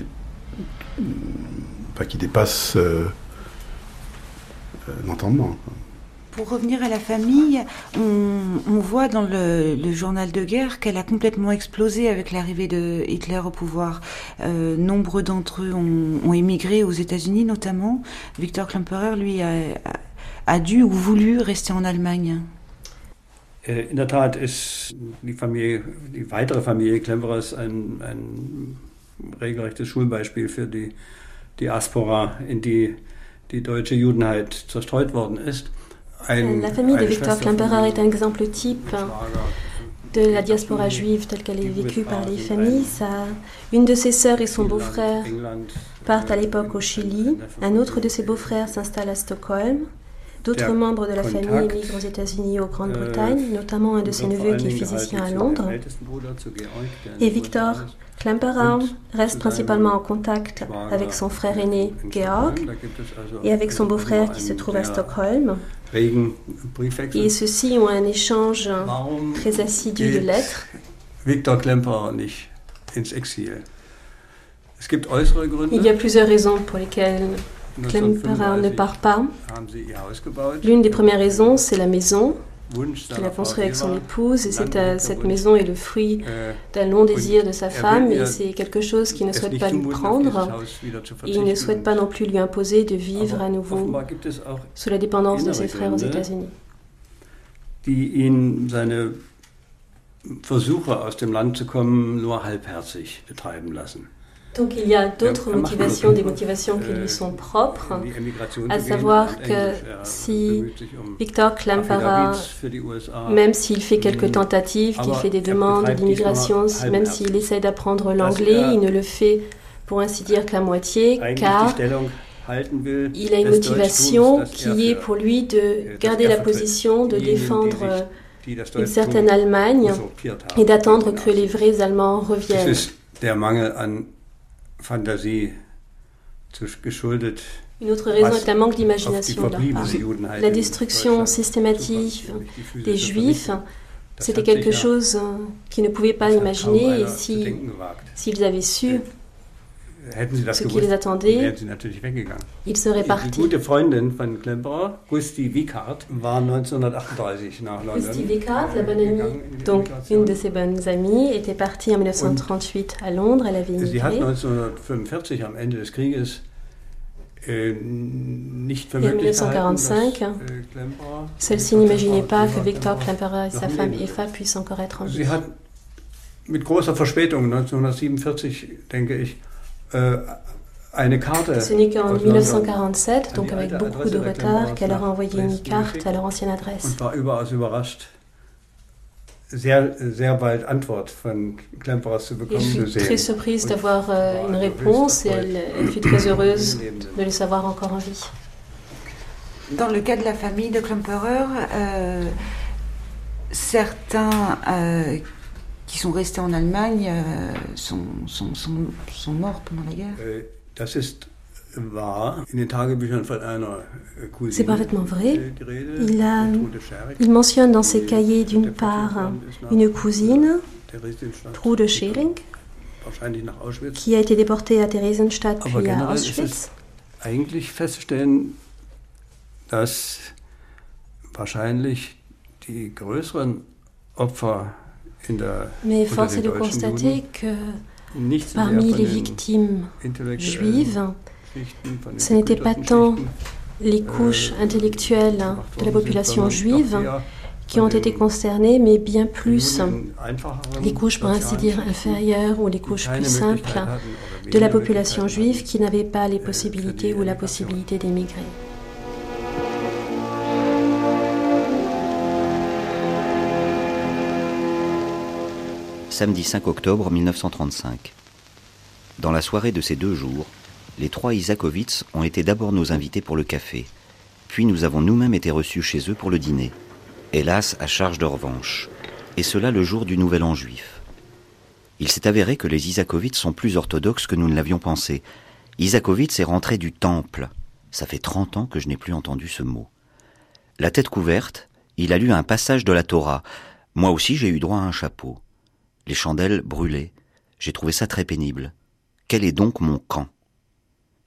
est enfin, qui dépasse euh, euh, l'entendement. Pour revenir à la famille, on, on voit dans le, le, journal de guerre qu'elle a complètement explosé avec l'arrivée de Hitler au pouvoir. Euh, nombre d'entre eux ont, ont, émigré aux États-Unis notamment. Victor Klemperer, lui, a, a, dû ou voulu rester en Allemagne. Äh, in der Tat ist die Familie, die weitere Familie Klemperers ein, ein regelrechtes Schulbeispiel für die Diaspora, in die die deutsche Judenheit zerstreut worden ist. Ein, la famille de Victor Klemperer est un exemple type de la diaspora juive telle qu'elle est vécue par les familles. Ça, une de ses sœurs et son beau-frère partent à l'époque au Chili. Un autre de ses beaux-frères s'installe à Stockholm. D'autres membres de la famille émigrent aux États-Unis et aux Grande-Bretagne, notamment un de ses neveux qui est physicien à Londres. Et Victor Klemperer reste principalement en contact avec son frère aîné Georg et avec son beau-frère qui se trouve à Stockholm. Et ceux-ci ont un échange très assidu de lettres. Victor Klemperer nicht ins Exil? Il y a plusieurs raisons pour lesquelles Klemperer ne part pas. L'une des premières raisons, c'est la maison qu'il a construit avec son épouse. Et cette, cette maison est le fruit d'un long désir de sa femme et c'est quelque chose qu'il ne souhaite pas lui prendre. Il ne souhaite pas non plus lui imposer de vivre à nouveau sous la dépendance de ses frères aux États-Unis. Versuche aus dem Land zu kommen nur halbherzig betreiben lassen. Donc il y a d'autres motivations, des motivations qui lui sont propres, à savoir que si Victor Klemperer, même s'il fait quelques tentatives, qu'il fait des demandes d'immigration, même s'il essaie d'apprendre l'anglais, il ne le fait pour ainsi dire qu'à moitié, car il a une motivation qui est pour lui de garder la position, de défendre une certaine Allemagne et d'attendre que les vrais Allemands reviennent. Fantasie geschuldet. Une autre raison est un manque d'imagination de leur part. La destruction systématique des Juifs, c'était quelque chose qu'ils ne pouvaient pas imaginer et s'ils si, avaient su ce qui les attendait, ils seraient partis. Gute Freundin von Klemperer, Gusti Wickart, war 1938 nach London. Gusti Wickart, la bonne amie, donc une de ses bonnes amies, était partie en 1938 à Londres. Elle avait immigré. Sie hat 1945 am Ende des Krieges Et en 1945, celle-ci n'imaginait pas que Victor Klemperer et sa femme Eva puissent encore être en vie. Sie hat mit großer Verspätung 1947, denke ich, äh, Ce n'est qu'en 1947, donc avec beaucoup de retard, qu'elle leur a envoyé une carte à leur ancienne adresse. Sehr, sehr bald Antwort von Klemperers zu bekommen. Je suis très surprise d'avoir euh, une réponse et elle, elle fut très heureuse de le savoir encore en vie. Dans le cas de la famille de Klemperer, euh, certains euh, qui sont restés en Allemagne euh, sont, sont, sont, sont, morts pendant la guerre. Euh. C'est parfaitement vrai. Il, a, il mentionne dans ses cahiers d'une part une cousine, Trude Schering, qui a été déportée à Theresienstadt puis à Auschwitz. Eigentlich feststellen, dass wahrscheinlich die größeren Opfer Mais force est de constater que parmi les victimes juives, ce n'était pas tant les couches intellectuelles de la population juive qui ont été concernées, mais bien plus les couches, pour ainsi dire, inférieures ou les couches plus simples de la population juive qui n'avaient pas les possibilités ou la possibilité d'émigrer. Samedi 5 octobre 1935. Dans la soirée de ces deux jours, les trois Isakovitz ont été d'abord nos invités pour le café, puis nous avons nous-mêmes été reçus chez eux pour le dîner, hélas à charge de revanche, et cela le jour du Nouvel An juif. Il s'est avéré que les Isakovitz sont plus orthodoxes que nous ne l'avions pensé. Isakovitz est rentré du temple. Ça fait 30 ans que je n'ai plus entendu ce mot. La tête couverte, il a lu un passage de la Torah. Moi aussi j'ai eu droit à un chapeau. Les chandelles brûlaient. J'ai trouvé ça très pénible. Quel est donc mon camp?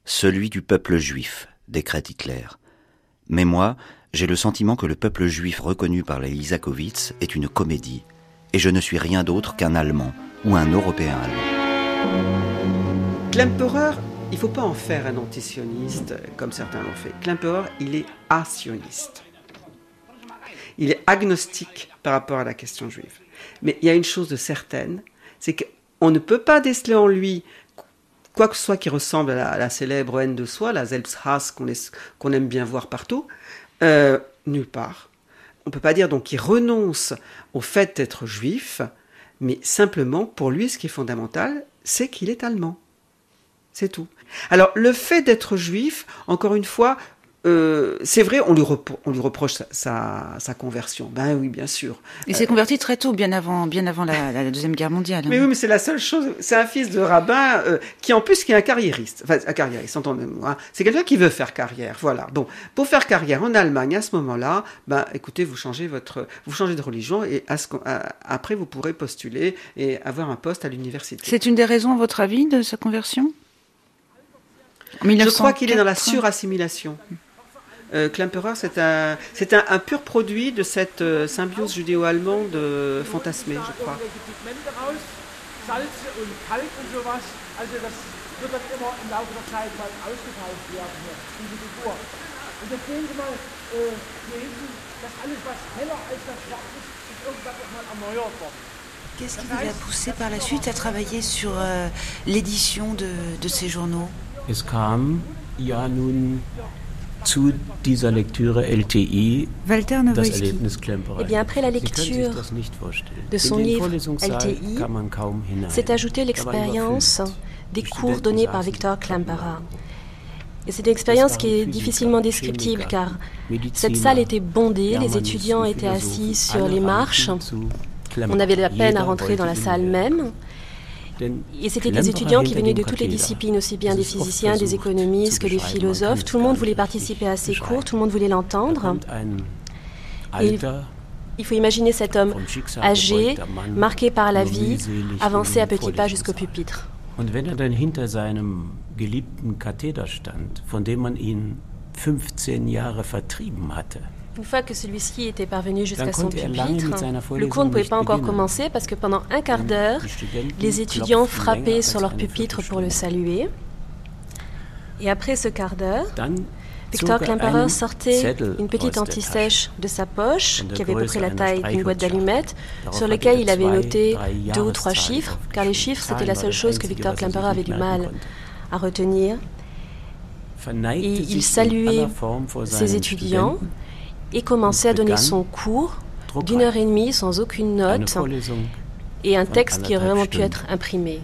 Celui du peuple juif, décrète Hitler. Mais moi, j'ai le sentiment que le peuple juif reconnu par les Isakovitz est une comédie, et je ne suis rien d'autre qu'un Allemand ou un Européen allemand. Klemperer, il ne faut pas en faire un antisioniste comme certains l'ont fait. Klemperer, il est asioniste. Il est agnostique par rapport à la question juive. Mais il y a une chose de certaine, c'est qu'on ne peut pas déceler en lui quoi que ce soit qui ressemble à la, célèbre haine de soi, la Selbsthass qu'on aime bien voir partout, euh, nulle part. On ne peut pas dire donc qu'il renonce au fait d'être juif, mais simplement pour lui, ce qui est fondamental, c'est qu'il est allemand. C'est tout. Alors le fait d'être juif, encore une fois, euh, c'est vrai, on lui, on lui reproche sa, sa, conversion. Ben oui, bien sûr. Il s'est converti très tôt, bien avant, bien avant la, la Deuxième Guerre mondiale. Mais oui, mais c'est la seule chose. C'est un fils de rabbin euh, qui, en plus, qui est un carriériste. Enfin, un carriériste, entendez-moi. Hein. C'est quelqu'un qui veut faire carrière. Voilà. Bon, pour faire carrière en Allemagne, à ce moment-là, ben, écoutez, vous changez votre, vous changez de religion et à ce, à, après, vous pourrez postuler et avoir un poste à l'université. C'est une des raisons, à votre avis, de sa conversion? Je crois qu'il est dans la surassimilation. Euh, Klemperer, c'est un, c'est un, un, pur produit de cette euh, symbiose judéo-allemande euh, fantasmée, je crois. Qu'est-ce qui vous a poussé par la suite à travailler sur euh, l'édition de, de, ces journaux? Es kam ja nun zu dieser Lektüre LTI Walter das Erlebnis Klemperer. Eh bien, après la lecture de son livre LTI, s'est ajoutée l'expérience des cours donnés par Victor Klemperer. Et c'est une expérience qui est difficilement descriptible car cette salle était bondée, les étudiants étaient assis sur les marches, on avait de la peine à rentrer dans la salle même. Et c'était des étudiants qui venaient de toutes les disciplines, aussi bien des physiciens, des économistes que des philosophes. Tout le monde voulait participer à ces cours, tout le monde voulait l'entendre. Et il faut imaginer cet homme âgé, marqué par la vie, avancer à petits pas jusqu'au pupitre. Und wenn er dann hinter seinem geliebten Katheder stand, von dem man ihn 15 Jahre vertrieben hatte, une fois que celui-ci était parvenu jusqu'à son pupitre, le cours ne pouvait pas encore commencer parce que pendant un quart d'heure, les étudiants frappaient sur leur pupitre pour le saluer. Et après ce quart d'heure, Victor Klemperer sortait une petite anti-sèche de sa poche, qui avait à peu près la taille d'une boîte d'allumettes, sur lequel il avait noté deux ou trois chiffres, car les chiffres, c'était la seule chose que Victor Klemperer avait du mal à retenir. Et il saluait ses étudiants et commençait à donner son cours d'une heure et demie sans aucune note et un texte qui aurait vraiment pu être imprimé.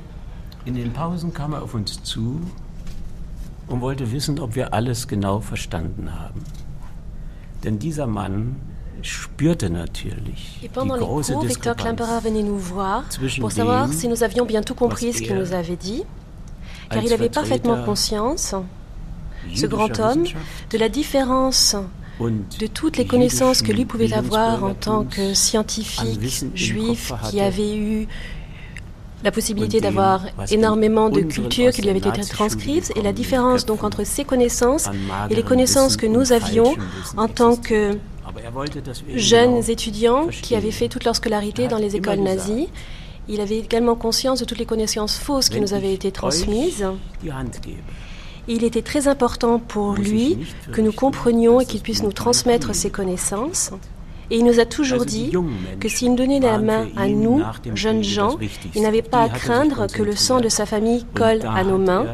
In den Pausen kam er auf uns zu und wollte wissen, ob wir alles genau verstanden haben. Denn dieser Mann spürte natürlich Et pendant les cours, Victor Klemperer venait nous voir pour savoir si nous avions bien tout compris ce qu'il nous avait dit, car il avait parfaitement conscience, ce grand homme, de la différence de toutes les connaissances que lui pouvait avoir en tant que scientifique juif qui avait eu la possibilité d'avoir énormément de culture qui lui avait été transcrite et la différence donc entre ses connaissances et les connaissances que nous avions en tant que jeunes étudiants qui avaient fait toute leur scolarité dans les écoles nazies. Il avait également conscience de toutes les connaissances fausses qui nous avaient été transmises. Il était très important pour lui que nous comprenions et qu'il puisse nous transmettre ses connaissances. Et il nous a toujours dit que s'il donnait la main à nous, jeunes gens, il n'avait pas à craindre que le sang de sa famille colle à nos mains.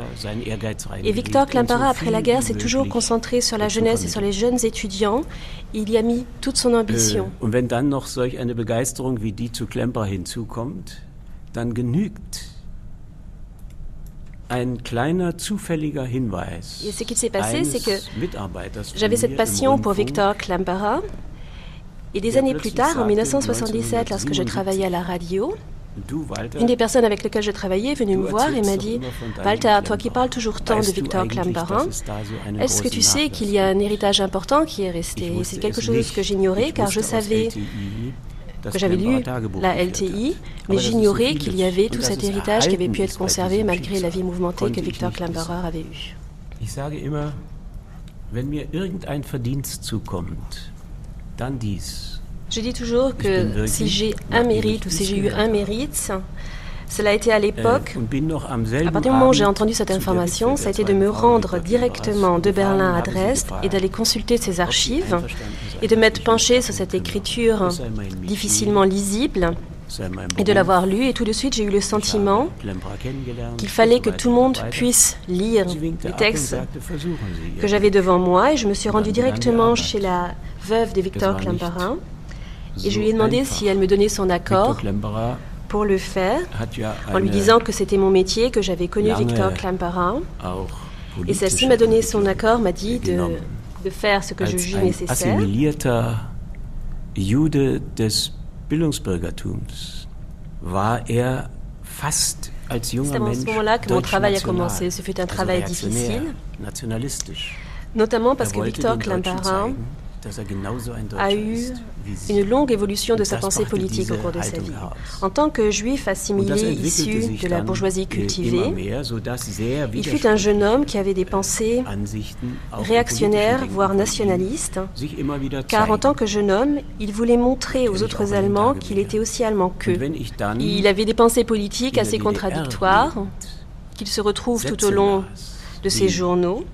Et Victor Klampara, après la guerre, s'est toujours concentré sur la jeunesse et sur les jeunes étudiants. Il y a mis toute son ambition. Und wenn dann noch solch eine Begeisterung wie die zu Klemperer hinzukommt, dann genügt ein kleiner zufälliger Hinweis. Et ce qui s'est passé, c'est que j'avais cette passion pour Victor Klampara. Et des années plus tard, en 1977, lorsque je travaillais à la radio, une des personnes avec lesquelles je travaillais est venue me voir et m'a dit Walter, toi qui parles toujours tant de Victor Klambarin, est-ce que tu sais qu'il y a un héritage important qui est resté? C'est quelque chose que j'ignorais car je savais que j'avais lu la LTI, mais j'ignorais qu'il y avait tout cet héritage qui avait pu être conservé malgré la vie mouvementée que Victor Klambarer avait eue. Ich sage immer, wenn mir irgendein Verdienst zukommt, dann dies. Je dis toujours que si j'ai un mérite ou si j'ai eu un mérite, cela a été à l'époque, à partir du moment où j'ai entendu cette information, ça a été de me rendre directement de Berlin à Dresde et d'aller consulter ces archives et de m'être penché sur cette écriture difficilement lisible et de l'avoir lue. Et tout de suite, j'ai eu le sentiment qu'il fallait que tout le monde puisse lire les textes que j'avais devant moi. Et je me suis rendue directement chez la veuve de Victor Klemperin et je lui ai demandé si elle me donnait son accord pour le faire, en lui disant que c'était mon métier, que j'avais connu Victor Klemperin. Et celle-ci m'a donné son accord, m'a dit de, de, faire ce que je juge nécessaire. Jude des Bildungsbürgertums war er fast als junger C'est à ce moment-là que mon travail a commencé. Ce fut un travail difficile, notamment parce que Victor Klemperin a eu une longue évolution de sa pensée politique au cours de sa vie. En tant que juif assimilé issu de la bourgeoisie cultivée, il fut un jeune homme qui avait des pensées réactionnaires, voire nationalistes, car en tant que jeune homme, il voulait montrer aux autres Allemands qu'il était aussi allemand qu'eux. Il avait des pensées politiques assez contradictoires, qu'il se retrouve tout au long de ses journaux.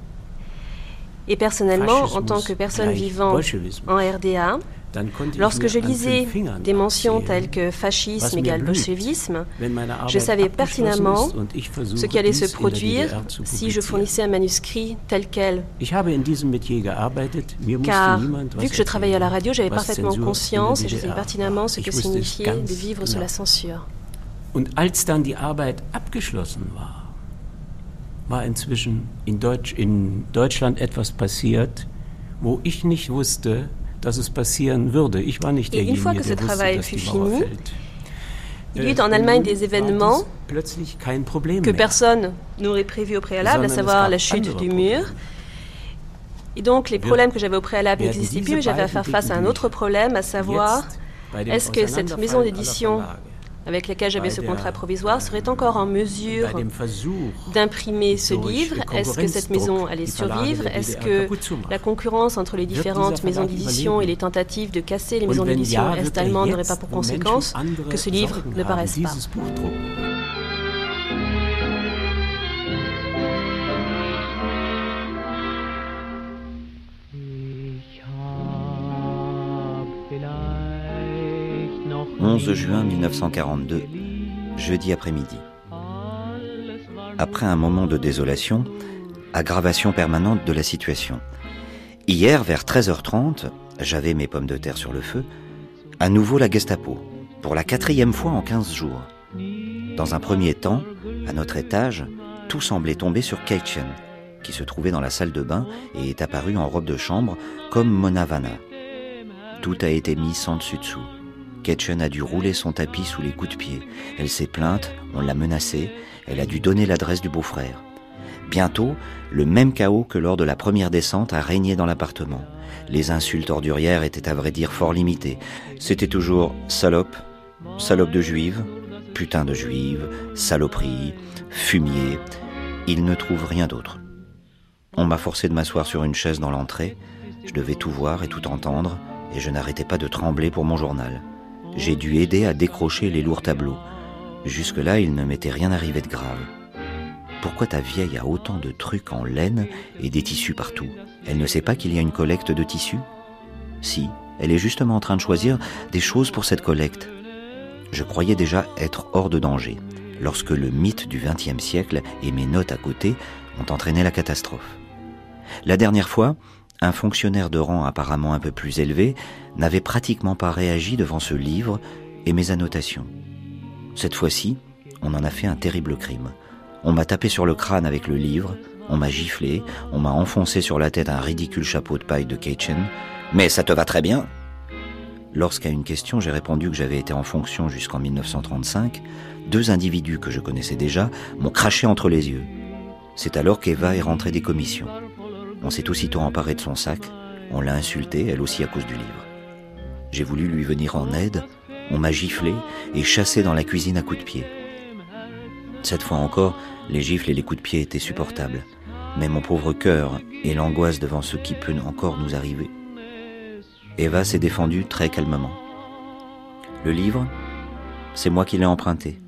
Et personnellement, en tant que personne vivant en RDA, Lorsque je lisais des mentions telles que fascisme égale bolchevisme, je savais pertinemment ce qui allait se produire si je fournissais un manuscrit tel quel. Car, vu que je travaillais à la radio, j'avais parfaitement conscience et je savais pertinemment ce que signifiait de vivre sous la censure. Und als dann die Arbeit abgeschlossen war, inzwischen in, Deutsch, in Deutschland etwas passiert, wo ich nicht wusste, dass es passieren würde. Ich war nicht derjenige, une fois que ce travail fut fini, il y eut en Allemagne des événements que personne n'aurait prévu au préalable, à savoir la chute du mur. Et donc les problèmes que j'avais au préalable n'existaient plus, mais j'avais à faire face à un autre problème, à savoir est-ce que cette maison d'édition avec lesquels j'avais ce contrat provisoire serait encore en mesure d'imprimer ce livre. Est-ce que cette maison allait survivre Est-ce que la concurrence entre les différentes maisons d'édition et les tentatives de casser les maisons d'édition est-allemandes n'auraient pas pour conséquence que ce livre ne paraisse pas « 11 juin 1942, jeudi après-midi. Après un moment de désolation, aggravation permanente de la situation. Hier, vers 13h30, j'avais mes pommes de terre sur le feu, à nouveau la Gestapo, pour la quatrième fois en 15 jours. Dans un premier temps, à notre étage, tout semblait tomber sur Keitchen, qui se trouvait dans la salle de bain et est apparu en robe de chambre comme Mona Vanna. Tout a été mis sans dessus-dessous. Ketchen a dû rouler son tapis sous les coups de pied. Elle s'est plainte, on l'a menacée, elle a dû donner l'adresse du beau-frère. Bientôt, le même chaos que lors de la première descente a régné dans l'appartement. Les insultes ordurières étaient à vrai dire fort limitées. C'était toujours salope, salope de juive, putain de juive, saloperie, fumier. Il ne trouve rien d'autre. On m'a forcé de m'asseoir sur une chaise dans l'entrée. Je devais tout voir et tout entendre, et je n'arrêtais pas de trembler pour mon journal. J'ai dû aider à décrocher les lourds tableaux. Jusque-là, il ne m'était rien arrivé de grave. Pourquoi ta vieille a autant de trucs en laine et des tissus partout? Elle ne sait pas qu'il y a une collecte de tissus? Si, elle est justement en train de choisir des choses pour cette collecte. Je croyais déjà être hors de danger, lorsque le mythe du XXe siècle et mes notes à côté ont entraîné la catastrophe. La dernière fois, un fonctionnaire de rang apparemment un peu plus élevé n'avait pratiquement pas réagi devant ce livre et mes annotations. Cette fois-ci, on en a fait un terrible crime. On m'a tapé sur le crâne avec le livre, on m'a giflé, on m'a enfoncé sur la tête un ridicule chapeau de paille de Keitchen. Mais ça te va très bien Lorsqu'à une question j'ai répondu que j'avais été en fonction jusqu'en 1935, deux individus que je connaissais déjà m'ont craché entre les yeux. C'est alors qu'Eva est rentrée des commissions. On s'est aussitôt emparé de son sac, on l'a insultée, elle aussi à cause du livre. J'ai voulu lui venir en aide, on m'a giflé et chassé dans la cuisine à coups de pied. Cette fois encore, les gifles et les coups de pied étaient supportables, mais mon pauvre cœur et l'angoisse devant ce qui peut encore nous arriver. Eva s'est défendue très calmement. Le livre, c'est moi qui l'ai emprunté.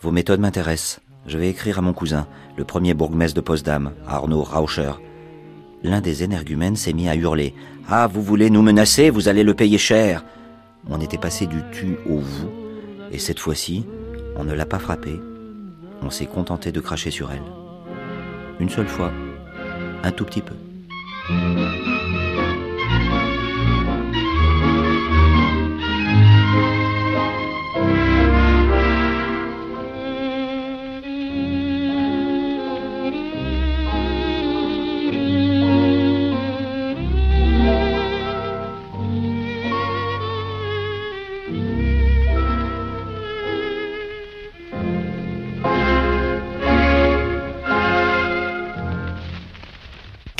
Vos méthodes m'intéressent. Je vais écrire à mon cousin, le premier bourgmestre de Potsdam, Arnaud Rauscher, l'un des énergumènes s'est mis à hurler. Ah, vous voulez nous menacer, vous allez le payer cher. On était passé du tu au vous, et cette fois-ci, on ne l'a pas frappé. On s'est contenté de cracher sur elle. Une seule fois, un tout petit peu.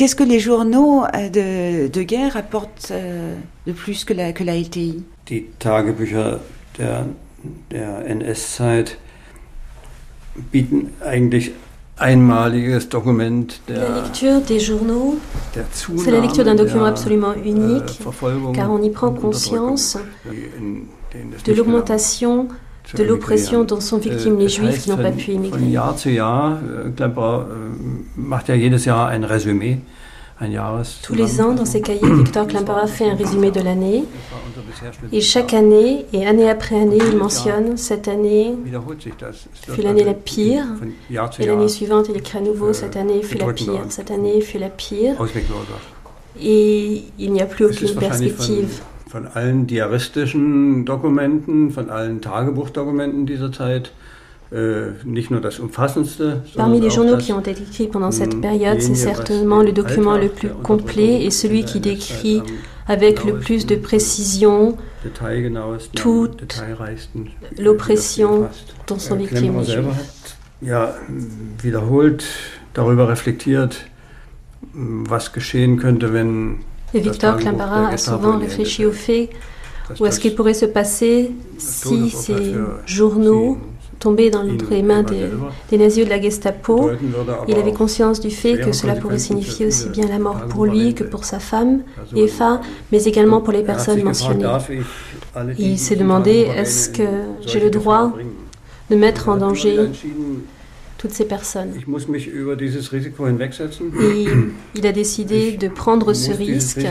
Qu'est-ce que les journaux euh, de, de guerre apportent euh, de plus que la, que la LTI Die Tagebücher der, der NS-Zeit bieten eigentlich einmaliges Dokument der, La lecture des journaux, c'est la lecture d'un document absolument unique, car on y prend conscience de l'augmentation de l'oppression dont sont victimes les Juifs qui n'ont pas pu émigrer. Von Jahr zu Jahr, Klemperer macht ja jedes Jahr ein Resümee. Tous les ans, dans ses cahiers, Victor Klemperer fait un résumé de l'année. Et chaque année, et année après année, il mentionne cette année fut l'année la pire. Et l'année suivante, il écrit à nouveau cette année fut la pire. Cette année fut la pire. Et il n'y a plus aucune perspective. Von allen diaristischen Dokumenten, von allen Tagebuchdokumenten dieser Zeit, Euh, Parmi les journaux qui ont été écrits pendant cette période, c'est certainement le document le plus complet et celui qui décrit avec le plus de précision toute l'oppression dont sont victimes les. Ja, wiederholt darüber reflektiert, was geschehen könnte, wenn et Victor Klemperer a souvent réfléchi au fait où est-ce qu'il pourrait se passer si ces journaux tombé dans les mains des, nazis de la Gestapo. Il avait conscience du fait que cela pourrait signifier aussi bien la mort pour lui que pour sa femme, Eva, mais également pour les personnes mentionnées. il s'est demandé, est-ce que j'ai le droit de mettre en danger toutes ces personnes. Et il a décidé de prendre ce risque. Et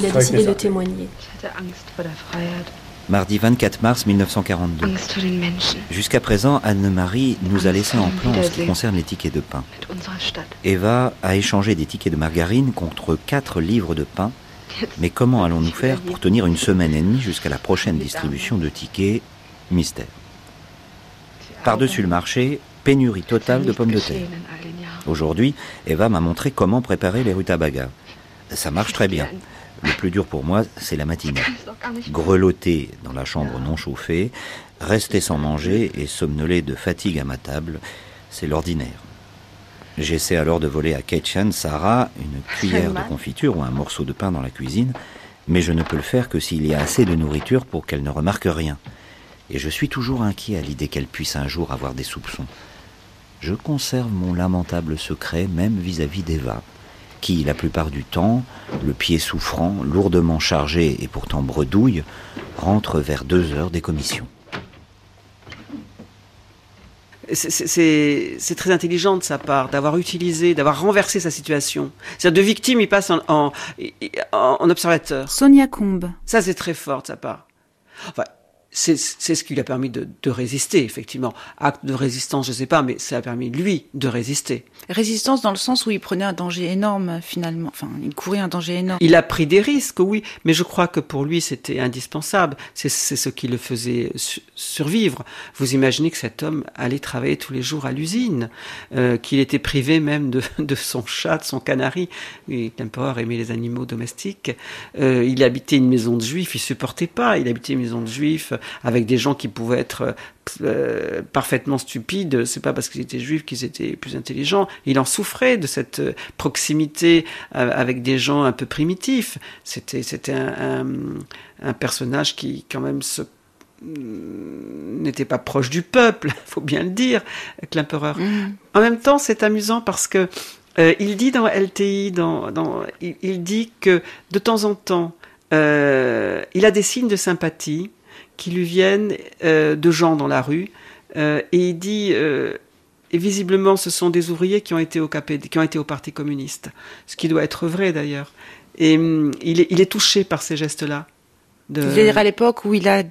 il a décidé de témoigner. Mardi 24 mars 1942. Jusqu'à présent, Anne-Marie nous a laissé en plan en ce qui concerne les tickets de pain. Eva a échangé des tickets de margarine contre 4 livres de pain. Mais comment allons-nous faire pour tenir une semaine et demie jusqu'à la prochaine distribution de tickets Mystère? Par-dessus le marché, pénurie totale de pommes de terre. Aujourd'hui, Eva m'a montré comment préparer les rutabagas. Ça marche très bien. Le plus dur pour moi, c'est la matinée. Grelotter dans la chambre non chauffée, rester sans manger et somnoler de fatigue à ma table, c'est l'ordinaire. J'essaie alors de voler à Ketchen, Sarah, une cuillère de confiture ou un morceau de pain dans la cuisine, mais je ne peux le faire que s'il y a assez de nourriture pour qu'elle ne remarque rien. Et je suis toujours inquiet à l'idée qu'elle puisse un jour avoir des soupçons. Je conserve mon lamentable secret même vis-à-vis d'Eva qui, la plupart du temps, le pied souffrant, lourdement chargé et pourtant bredouille, rentre vers deux heures des commissions. C'est très intelligent de sa part d'avoir utilisé, d'avoir renversé sa situation. C'est-à-dire de victime, il passe en, en, en observateur. Sonia Combe. Ça, c'est très fort de sa part. Enfin, c'est ce qui lui a permis de, de, résister, effectivement. Acte de résistance, je ne sais pas, mais ça a permis, lui, de résister. Résistance dans le sens où il prenait un danger énorme, finalement. Enfin, il courait un danger énorme. Il a pris des risques, oui, mais je crois que pour lui, c'était indispensable. C'est ce qui le faisait survivre. Vous imaginez que cet homme allait travailler tous les jours à l'usine, euh, qu'il était privé même de, de, son chat, de son canari. L'empereur aimait les animaux domestiques. Euh, il habitait une maison de juifs, il supportait pas. Il habitait une maison de juifs avec des gens qui pouvaient être euh, parfaitement stupides. C'est pas parce qu'ils étaient juifs qu'ils étaient plus intelligents. Il en souffrait de cette euh, proximité euh, avec des gens un peu primitifs. C'était c'était un, un, personnage qui quand même se n'était pas proche du peuple, faut bien le dire, l'empereur. Mm. En même temps, c'est amusant parce que il dit dans LTI, dans, dans il, il, dit que de temps en temps, euh, il a des signes de sympathie, qui lui viennent euh, de gens dans la rue. Euh, et il dit, euh, et visiblement, ce sont des ouvriers qui ont été au KPD, qui ont été au Parti communiste, ce qui doit être vrai d'ailleurs. Et hum, il, est, il, est, touché par ces gestes-là. De... C'est-à-dire à l'époque où il a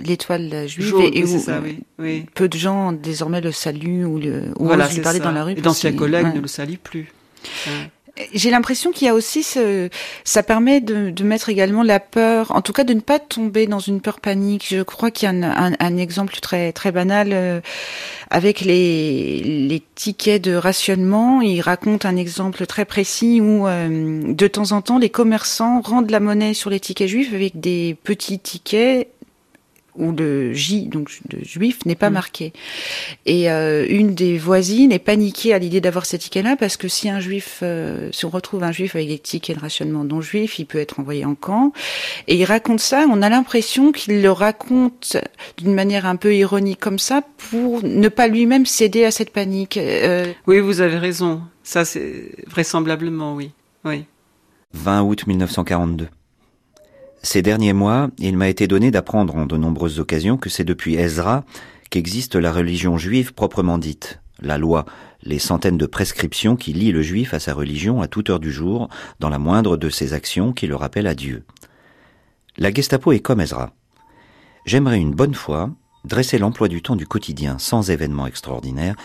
l'étoile juive et, où ça, oui, oui. peu de gens désormais le saluent ou, le, ou voilà, lui parler dans la rue. Et d'anciens collègues ouais. ne le saluent plus. Ouais. J'ai l'impression qu'il y a aussi ce, ça permet de, mettre également la peur, en tout cas de ne pas tomber dans une peur panique. Je crois qu'il y a un, exemple très très banal euh, avec les, les tickets de rationnement. Il raconte un exemple très précis où euh, de temps en temps les commerçants rendent la monnaie sur les tickets juifs avec des petits tickets où le J, donc de juif, n'est pas mmh. marqué. Et euh, une des voisines est paniquée à l'idée d'avoir ces tickets-là parce que si un juif, euh, si on retrouve un juif avec des tickets de rationnement non juif, il peut être envoyé en camp. Et il raconte ça, on a l'impression qu'il le raconte d'une manière un peu ironique comme ça pour ne pas lui-même céder à cette panique. Euh... Oui, vous avez raison. Ça, c'est vraisemblablement, oui. Oui. 20 août 1942. Ces derniers mois, il m'a été donné d'apprendre en de nombreuses occasions que c'est depuis Ezra qu'existe la religion juive proprement dite, la loi, les centaines de prescriptions qui lient le juif à sa religion à toute heure du jour, dans la moindre de ses actions qui le rappellent à Dieu. La Gestapo est comme Ezra. J'aimerais une bonne fois dresser l'emploi du temps du quotidien sans événement extraordinaire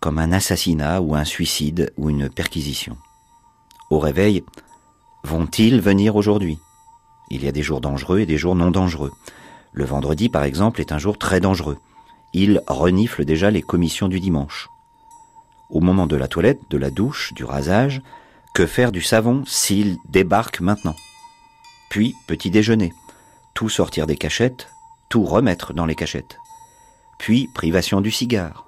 comme un assassinat ou un suicide ou une perquisition. Au réveil, vont-ils venir aujourd'hui? Il y a des jours dangereux et des jours non dangereux. Le vendredi, par exemple, est un jour très dangereux. Il renifle déjà les commissions du dimanche. Au moment de la toilette, de la douche, du rasage, que faire du savon s'il débarque maintenant? Puis, petit déjeuner. Tout sortir des cachettes, tout remettre dans les cachettes. Puis, privation du cigare.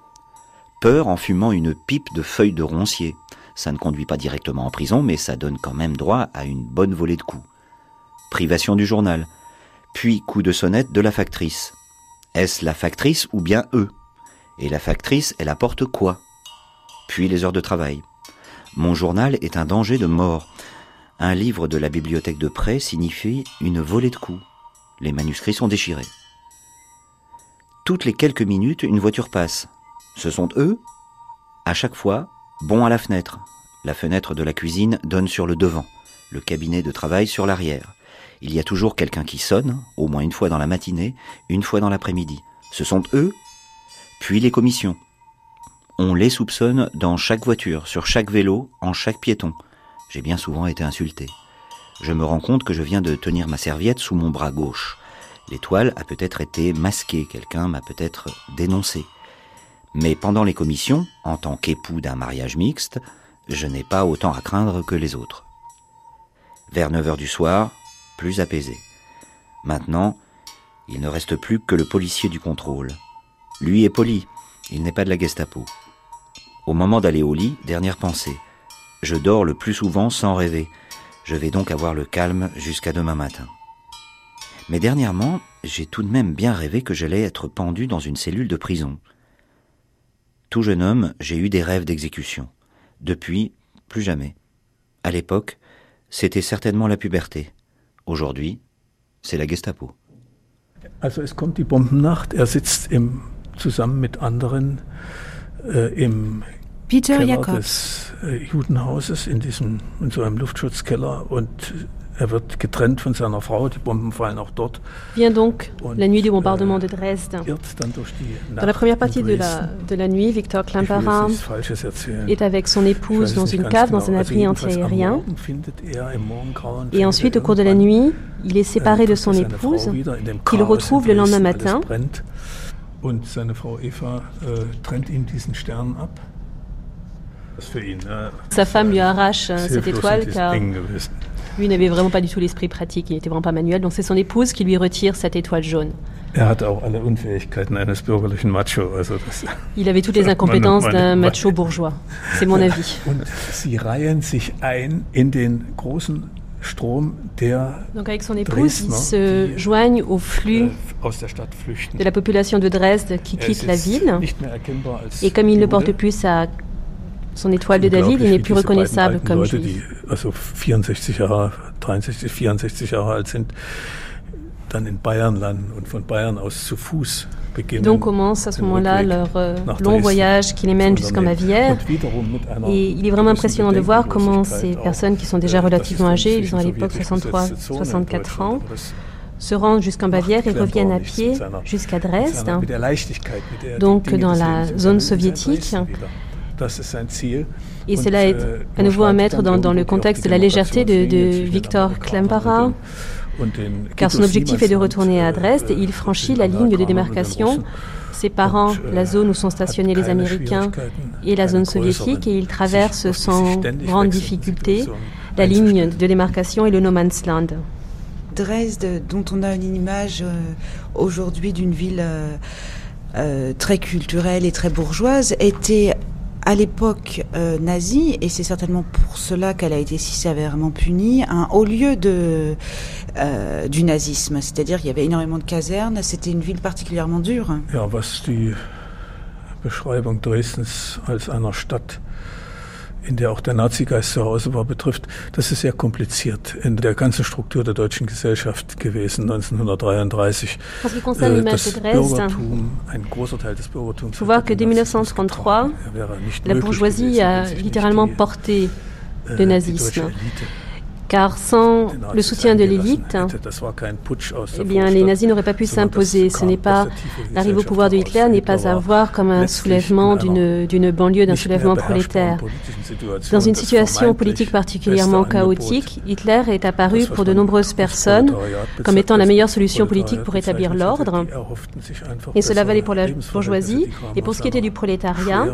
Peur en fumant une pipe de feuilles de roncier. Ça ne conduit pas directement en prison, mais ça donne quand même droit à une bonne volée de coups privation du journal, puis coup de sonnette de la factrice. Est-ce la factrice ou bien eux? Et la factrice, elle apporte quoi? Puis les heures de travail. Mon journal est un danger de mort. Un livre de la bibliothèque de près signifie une volée de coups. Les manuscrits sont déchirés. Toutes les quelques minutes, une voiture passe. Ce sont eux? À chaque fois, bon à la fenêtre. La fenêtre de la cuisine donne sur le devant, le cabinet de travail sur l'arrière. Il y a toujours quelqu'un qui sonne, au moins une fois dans la matinée, une fois dans l'après-midi. Ce sont eux, puis les commissions. On les soupçonne dans chaque voiture, sur chaque vélo, en chaque piéton. J'ai bien souvent été insulté. Je me rends compte que je viens de tenir ma serviette sous mon bras gauche. L'étoile a peut-être été masquée, quelqu'un m'a peut-être dénoncé. Mais pendant les commissions, en tant qu'époux d'un mariage mixte, je n'ai pas autant à craindre que les autres. Vers 9 heures du soir, plus apaisé. Maintenant, il ne reste plus que le policier du contrôle. Lui est poli, il n'est pas de la Gestapo. Au moment d'aller au lit, dernière pensée. Je dors le plus souvent sans rêver. Je vais donc avoir le calme jusqu'à demain matin. Mais dernièrement, j'ai tout de même bien rêvé que j'allais être pendu dans une cellule de prison. Tout jeune homme, j'ai eu des rêves d'exécution. Depuis, plus jamais. À l'époque, c'était certainement la puberté. Aujourd'hui, c'est la Gestapo. Also es kommt die Bombennacht, er sitzt im, zusammen mit anderen äh, im Peter Keller Jakob. des äh, Judenhauses in diesem in so einem Luftschutzkeller und er wird getrennt von seiner Frau, die Bomben fallen auch dort. Vient donc la nuit du bombardement de Dresde. Dans la première in partie de la, de la nuit, Victor Klemperer est avec son épouse dans une cave, genau. dans un abri antiaérien. Er, Et ensuite, er au cours de la nuit, il est séparé äh, de son er épouse, qu'il retrouve le lendemain matin. alles brennt. Und seine Frau Eva äh, trennt ihm diesen Stern ab. Das ist für ihn äh, Sa femme lui arrache cette étoile car. Lui n'avait vraiment pas du tout l'esprit pratique, il était vraiment pas manuel. Donc c'est son épouse qui lui retire cette étoile jaune. Er Il avait toutes les incompétences d'un macho bourgeois. C'est mon avis. Donc avec son épouse, ils se die joignent au flux äh, de la population de Dresde qui quitte la ville. Et comme il ne Jude. porte plus sa, son étoile de David, il n'est plus reconnaissable comme Leute, juif. die also 64 Jahre, 63, 64 Jahre alt sind, dann in Bayern landen und von Bayern aus zu Fuß beginnen. Donc commence à ce moment-là leur euh, long voyage qui les mène jusqu'en. Bavière. Et il est vraiment impressionnant de voir comment ces personnes qui sont déjà äh, relativement âgées, ils ont à l'époque sowjetisch 63, besetzte Zone in 64 ans, se rendent jusqu'en Bavière et reviennent à pied jusqu'à Dresde. Donc dans la zone soviétique. Et cela est äh, à nouveau à mettre dans, dans le contexte de la légèreté de, Victor den car son objectif est de retourner à äh, Dresde. et il franchit la ligne de démarcation séparant la zone où sont stationnés les Américains et la zone soviétique et il traverse sans grande difficulté la ligne de démarcation et le no man's land. Dresde, dont on a une image euh, aujourd'hui d'une ville euh, euh, très culturelle et très bourgeoise, était à l'époque euh, nazie, et c'est certainement pour cela qu'elle a été si sévèrement punie, un haut lieu de, euh, du nazisme. C'est-à-dire qu'il y avait énormément de casernes, c'était une ville particulièrement dure. In der auch der Nazigeist zu Hause war, betrifft, das ist sehr kompliziert in der ganzen Struktur der deutschen Gesellschaft gewesen 1933. En ce qui concerne Äh, das Dresde, Bürgertum, ein großer Teil des Bürgertums. faut voir que dès den Nazismus 1933, getragen. Er wäre nicht la bourgeoisie a littéralement porté äh, le die nazisme. Car sans le soutien de l'élite, aus eh bien, les nazis n'auraient pas pu s'imposer. Ce n'est pas l'arrivée au pouvoir de. Hitler n'est pas à voir comme un soulèvement d'une d'une banlieue, d'un soulèvement beherrschbaren prolétaire. Dans une situation politique particulièrement chaotique, Hitler est apparu pour de nombreuses personnes comme étant la meilleure solution politique pour établir l'ordre. Et cela valait pour la bourgeoisie. Et pour ce qui était du prolétariat,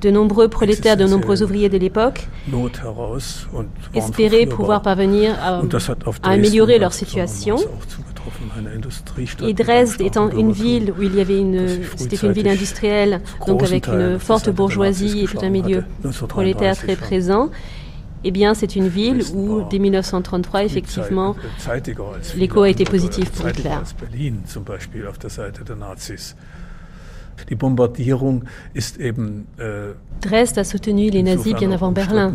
de nombreux prolétaires, de nombreux ouvriers de l'époque espéraient pouvoir parvenir à, améliorer leur situation. Et Dresde étant une ville où il y avait une, c'était une ville industrielle, donc avec une forte bourgeoisie et tout un milieu hatte, 1933 prolétaire très présent, eh bien c'est une ville où dès 1933 effectivement l'écho a été positif pour Hitler. Die Bombardierung ist eben äh, Dresde a soutenu les nazis bien avant Berlin.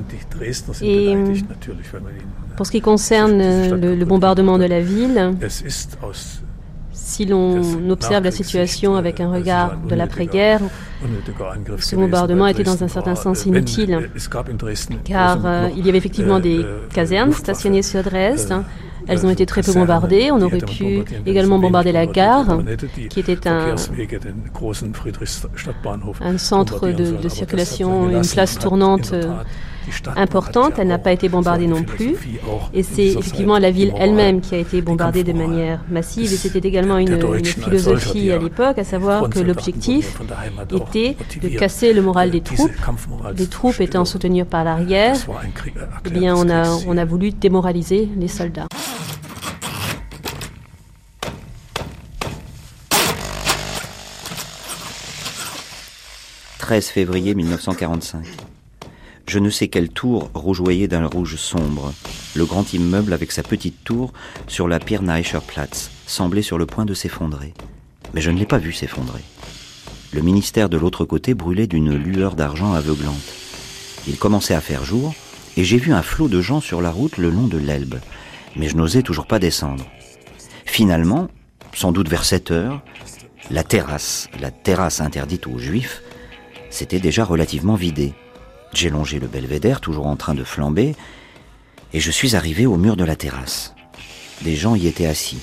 Et man ihnen pour ce qui concerne euh, le, le bombardement de la ville, si l'on observe la situation avec un regard de l'après-guerre, ce bombardement était dans un certain sens äh, inutile. äh, car euh, il y avait effectivement äh, des äh, casernes stationnées sur Dresde, äh, elles ont été très peu bombardées. On aurait pu également bombarder la gare, qui était un, un centre de, de circulation, une place tournante importante. Elle n'a pas été bombardée non plus. Et c'est effectivement la ville elle-même qui a été bombardée de manière massive. Et c'était également une, philosophie à l'époque, à savoir que l'objectif était de casser le moral des troupes. Les troupes étant soutenues par l'arrière, eh bien, on a, on a voulu démoraliser les soldats. 13 février 1945. Je ne sais quelle tour rougeoyée d'un rouge sombre. Le grand immeuble avec sa petite tour sur la Pirnaischer Platz semblait sur le point de s'effondrer. Mais je ne l'ai pas vu s'effondrer. Le ministère de l'autre côté brûlait d'une lueur d'argent aveuglante. Il commençait à faire jour, et j'ai vu un flot de gens sur la route le long de l'Elbe, mais je n'osais toujours pas descendre. Finalement, sans doute vers 7 heures, la terrasse, la terrasse interdite aux juifs, s'était déjà relativement vidée. J'ai longé le belvédère, toujours en train de flamber, et je suis arrivé au mur de la terrasse. Des gens y étaient assis.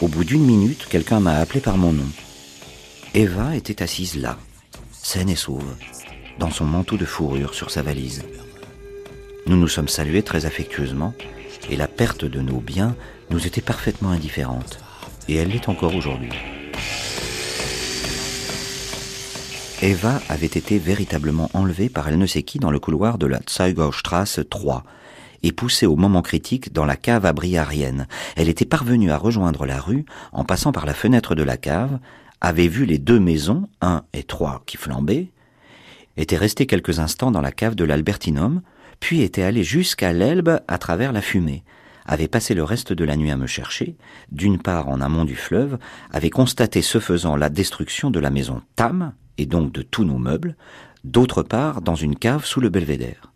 Au bout d'une minute, quelqu'un m'a appelé par mon nom. Eva était assise là, saine et sauve, dans son manteau de fourrure sur sa valise. Nous nous sommes salués très affectueusement, et la perte de nos biens nous était parfaitement indifférente, et elle l'est encore aujourd'hui. Eva avait été véritablement enlevée par elle ne sait qui dans le couloir de la Zeugaustrasse 3 et poussée au moment critique dans la cave abriarienne. Elle était parvenue à rejoindre la rue en passant par la fenêtre de la cave, avait vu les deux maisons, 1 et 3, qui flambaient, était restée quelques instants dans la cave de l'Albertinum, puis était allée jusqu'à l'Elbe à travers la fumée, avait passé le reste de la nuit à me chercher, d'une part en amont du fleuve, avait constaté ce faisant la destruction de la maison Tam, et donc de tous nos meubles, d'autre part dans une cave sous le belvédère.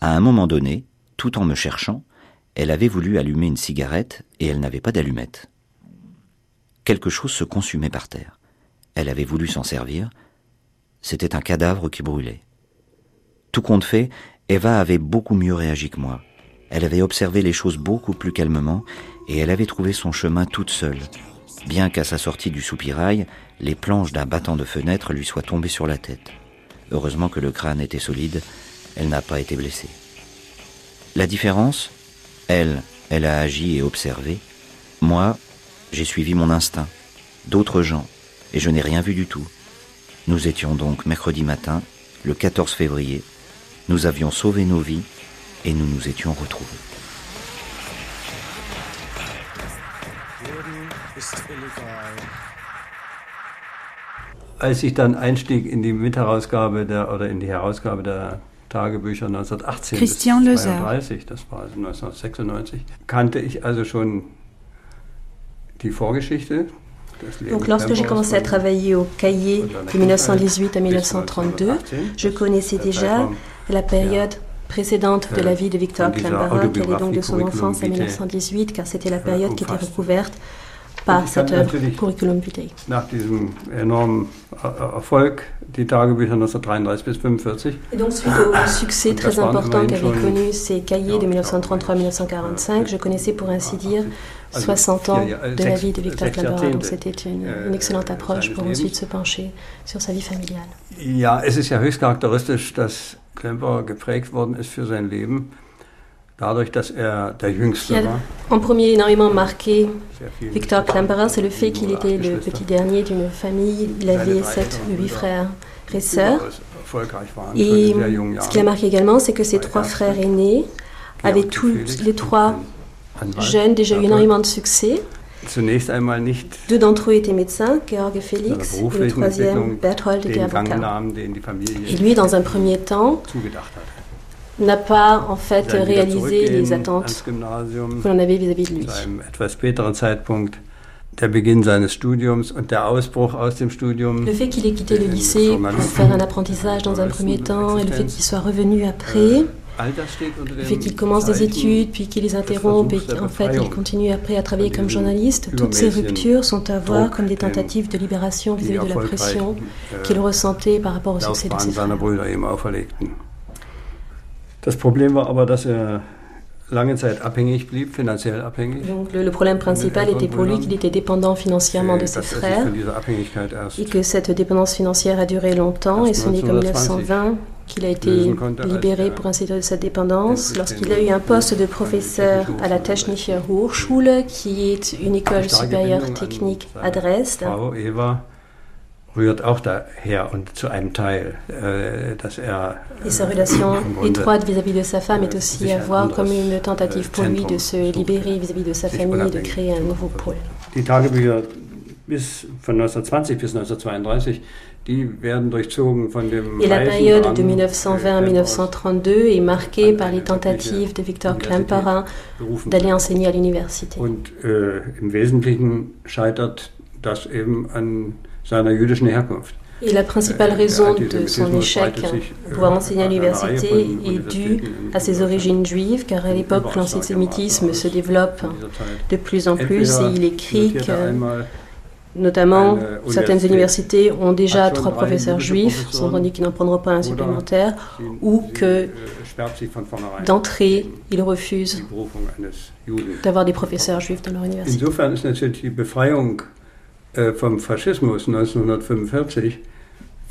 À un moment donné, tout en me cherchant, elle avait voulu allumer une cigarette et elle n'avait pas d'allumette. Quelque chose se consumait par terre. Elle avait voulu s'en servir. C'était un cadavre qui brûlait. Tout compte fait, Eva avait beaucoup mieux réagi que moi. Elle avait observé les choses beaucoup plus calmement et elle avait trouvé son chemin toute seule, bien qu'à sa sortie du soupirail, les planches d'un battant de fenêtre lui soient tombées sur la tête. Heureusement que le crâne était solide, elle n'a pas été blessée. La différence Elle, elle a agi et observé. Moi, j'ai suivi mon instinct. D'autres gens, et je n'ai rien vu du tout. Nous étions donc mercredi matin, le 14 février. Nous avions sauvé nos vies et nous nous étions retrouvés. Als ich dann einstieg in die Mitherausgabe der, oder in die Herausgabe der Tagebücher 1918 Christian bis 32, das war also 1996, kannte ich also schon die Vorgeschichte. Donc lorsque j'ai commencé à travailler au cahier de 1918 à 1932, je connaissais déjà la période précédente de la vie de Victor Klemperer, qui allait donc de son enfance à 1918, car c'était la période qui était recouverte Curriculum Vitae. Nach diesem enormen Erfolg, die Tagebücher 1933 bis 45. Et donc suite au succès très important qu'avaient connu ces cahiers de 1933-1945, je connaissais pour ainsi dire 60 ans de la vie de Victor Klemperer. Donc c'était une, une excellente approche pour ensuite se pencher sur sa vie familiale. Ja, es ist ja höchst charakteristisch, dass Klemperer geprägt worden ist für sein Leben dadurch, dass er der Jüngste war. En premier énormément marqué Victor Klemperer, c'est le fait qu'il était le petit dernier d'une famille. Il avait sept ou huit frères et sœurs. Et ce qui a marqué également, c'est que ses trois frères aînés avaient tous les trois jeunes déjà eu énormément de succès. Deux d'entre eux étaient médecins, Georg Felix, et le troisième, Berthold, était avocat. Et lui, dans un premier temps, n'a pas en fait réalisé les attentes que l'on avait vis-à-vis de lui. Le fait qu'il ait quitté le lycée pour faire un apprentissage dans un premier temps et le fait qu'il soit revenu après, le fait qu'il commence des études puis qu'il les interrompt et qu'en fait il continue après à travailler comme journaliste, toutes ces ruptures sont à voir comme des tentatives de libération vis-à-vis de la pression qu'il ressentait par rapport au succès de ses frères. Das Problem war aber, dass er lange Zeit abhängig blieb, finanziell abhängig. Donc le, le problème principal était pour lui qu'il était dépendant financièrement de ses frères et que cette dépendance financière a duré longtemps et ce n'est qu'en 1920 qu'il a été libéré pour ainsi dire de sa dépendance lorsqu'il a eu un poste de professeur à la Technische Hochschule qui est une école supérieure technique à Dresde. Rührt auch daher und zu einem Teil, äh, dass er. Et sa relation étroite vis-à-vis de sa femme est aussi à voir comme une tentative pour lui de se libérer vis-à-vis de sa famille et de créer un nouveau pôle. Die Tagebücher bis von 1920 bis 1932 die werden durchzogen von dem Et la période de 1920 à 1932 est marquée par les tentatives de Victor Klemperer d'aller enseigner à l'université. Und äh, im Wesentlichen scheitert das eben an seiner jüdischen Herkunft. Et la principale raison de son échec pour pouvoir enseigner à l'université est due à ses origines juives, car à l'époque l'antisémitisme se développe de plus en plus et il écrit que notamment certaines universités ont déjà trois professeurs juifs, sans dit qu'ils n'en prendront pas un supplémentaire, ou que d'entrée ils refusent d'avoir des professeurs juifs dans leur université. Äh, vom Faschismus 1945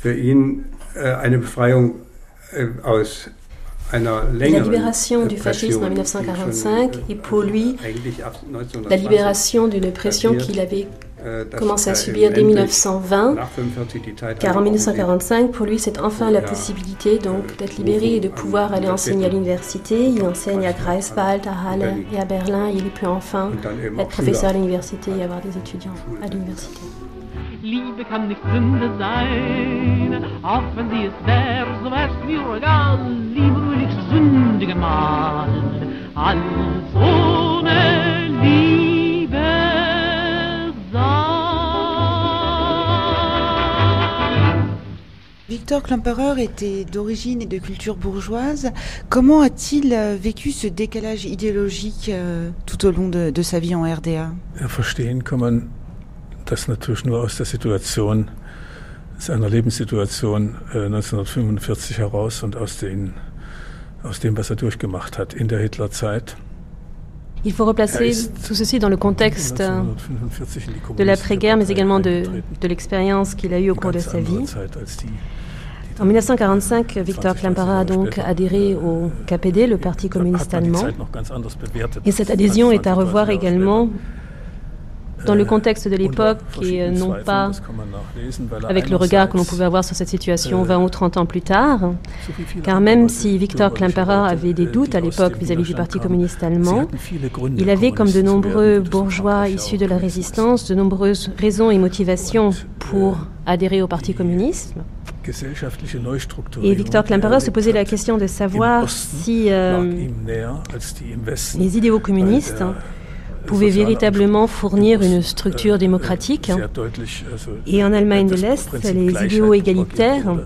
für ihn äh, eine Befreiung äh, aus La libération du fascisme en 1945 est pour lui la libération d'une pression qu'il avait commence à subir dès 1920, car en 1945, pour lui, c'est enfin la possibilité donc d'être libéré et de pouvoir aller enseigner à l'université. Il enseigne à Greifswald, à Halle et à Berlin. Il peut enfin être professeur à l'université et avoir des étudiants à l'université. Liebe kann nicht Sünde sein, auch wenn sie es wäre, so wär's mir egal. Liebe will ich sündige mal, als ohne Victor Klemperer était d'origine et de culture bourgeoise. Comment a-t-il euh, vécu ce décalage idéologique euh, tout au long de, de sa vie en RDA ja, Verstehen kann man das natürlich nur aus der Situation, seiner Lebenssituation äh, 1945 heraus und aus, den, aus dem, was er durchgemacht hat in der Hitlerzeit. Il faut replacer tout ceci dans le contexte de l'après-guerre, mais également de, de l'expérience qu'il a eue au cours de sa vie. En 1945, Victor Klampara a donc adhéré au KPD, le Parti communiste allemand. Et cette adhésion est à revoir également dans le contexte de l'époque et non pas avec le regard que l'on pouvait avoir sur cette situation 20 ou 30 ans plus tard. Car même si Victor Klemperer avait des doutes à l'époque vis-à-vis du Parti communiste allemand, il avait, comme de nombreux bourgeois issus de la résistance, de nombreuses raisons et motivations pour adhérer au Parti communiste. Et Victor Klemperer se posait la question de savoir si euh, les idéaux communistes pouvait véritablement fournir une structure démocratique. Et en Allemagne de l'Est, les idéaux égalitaires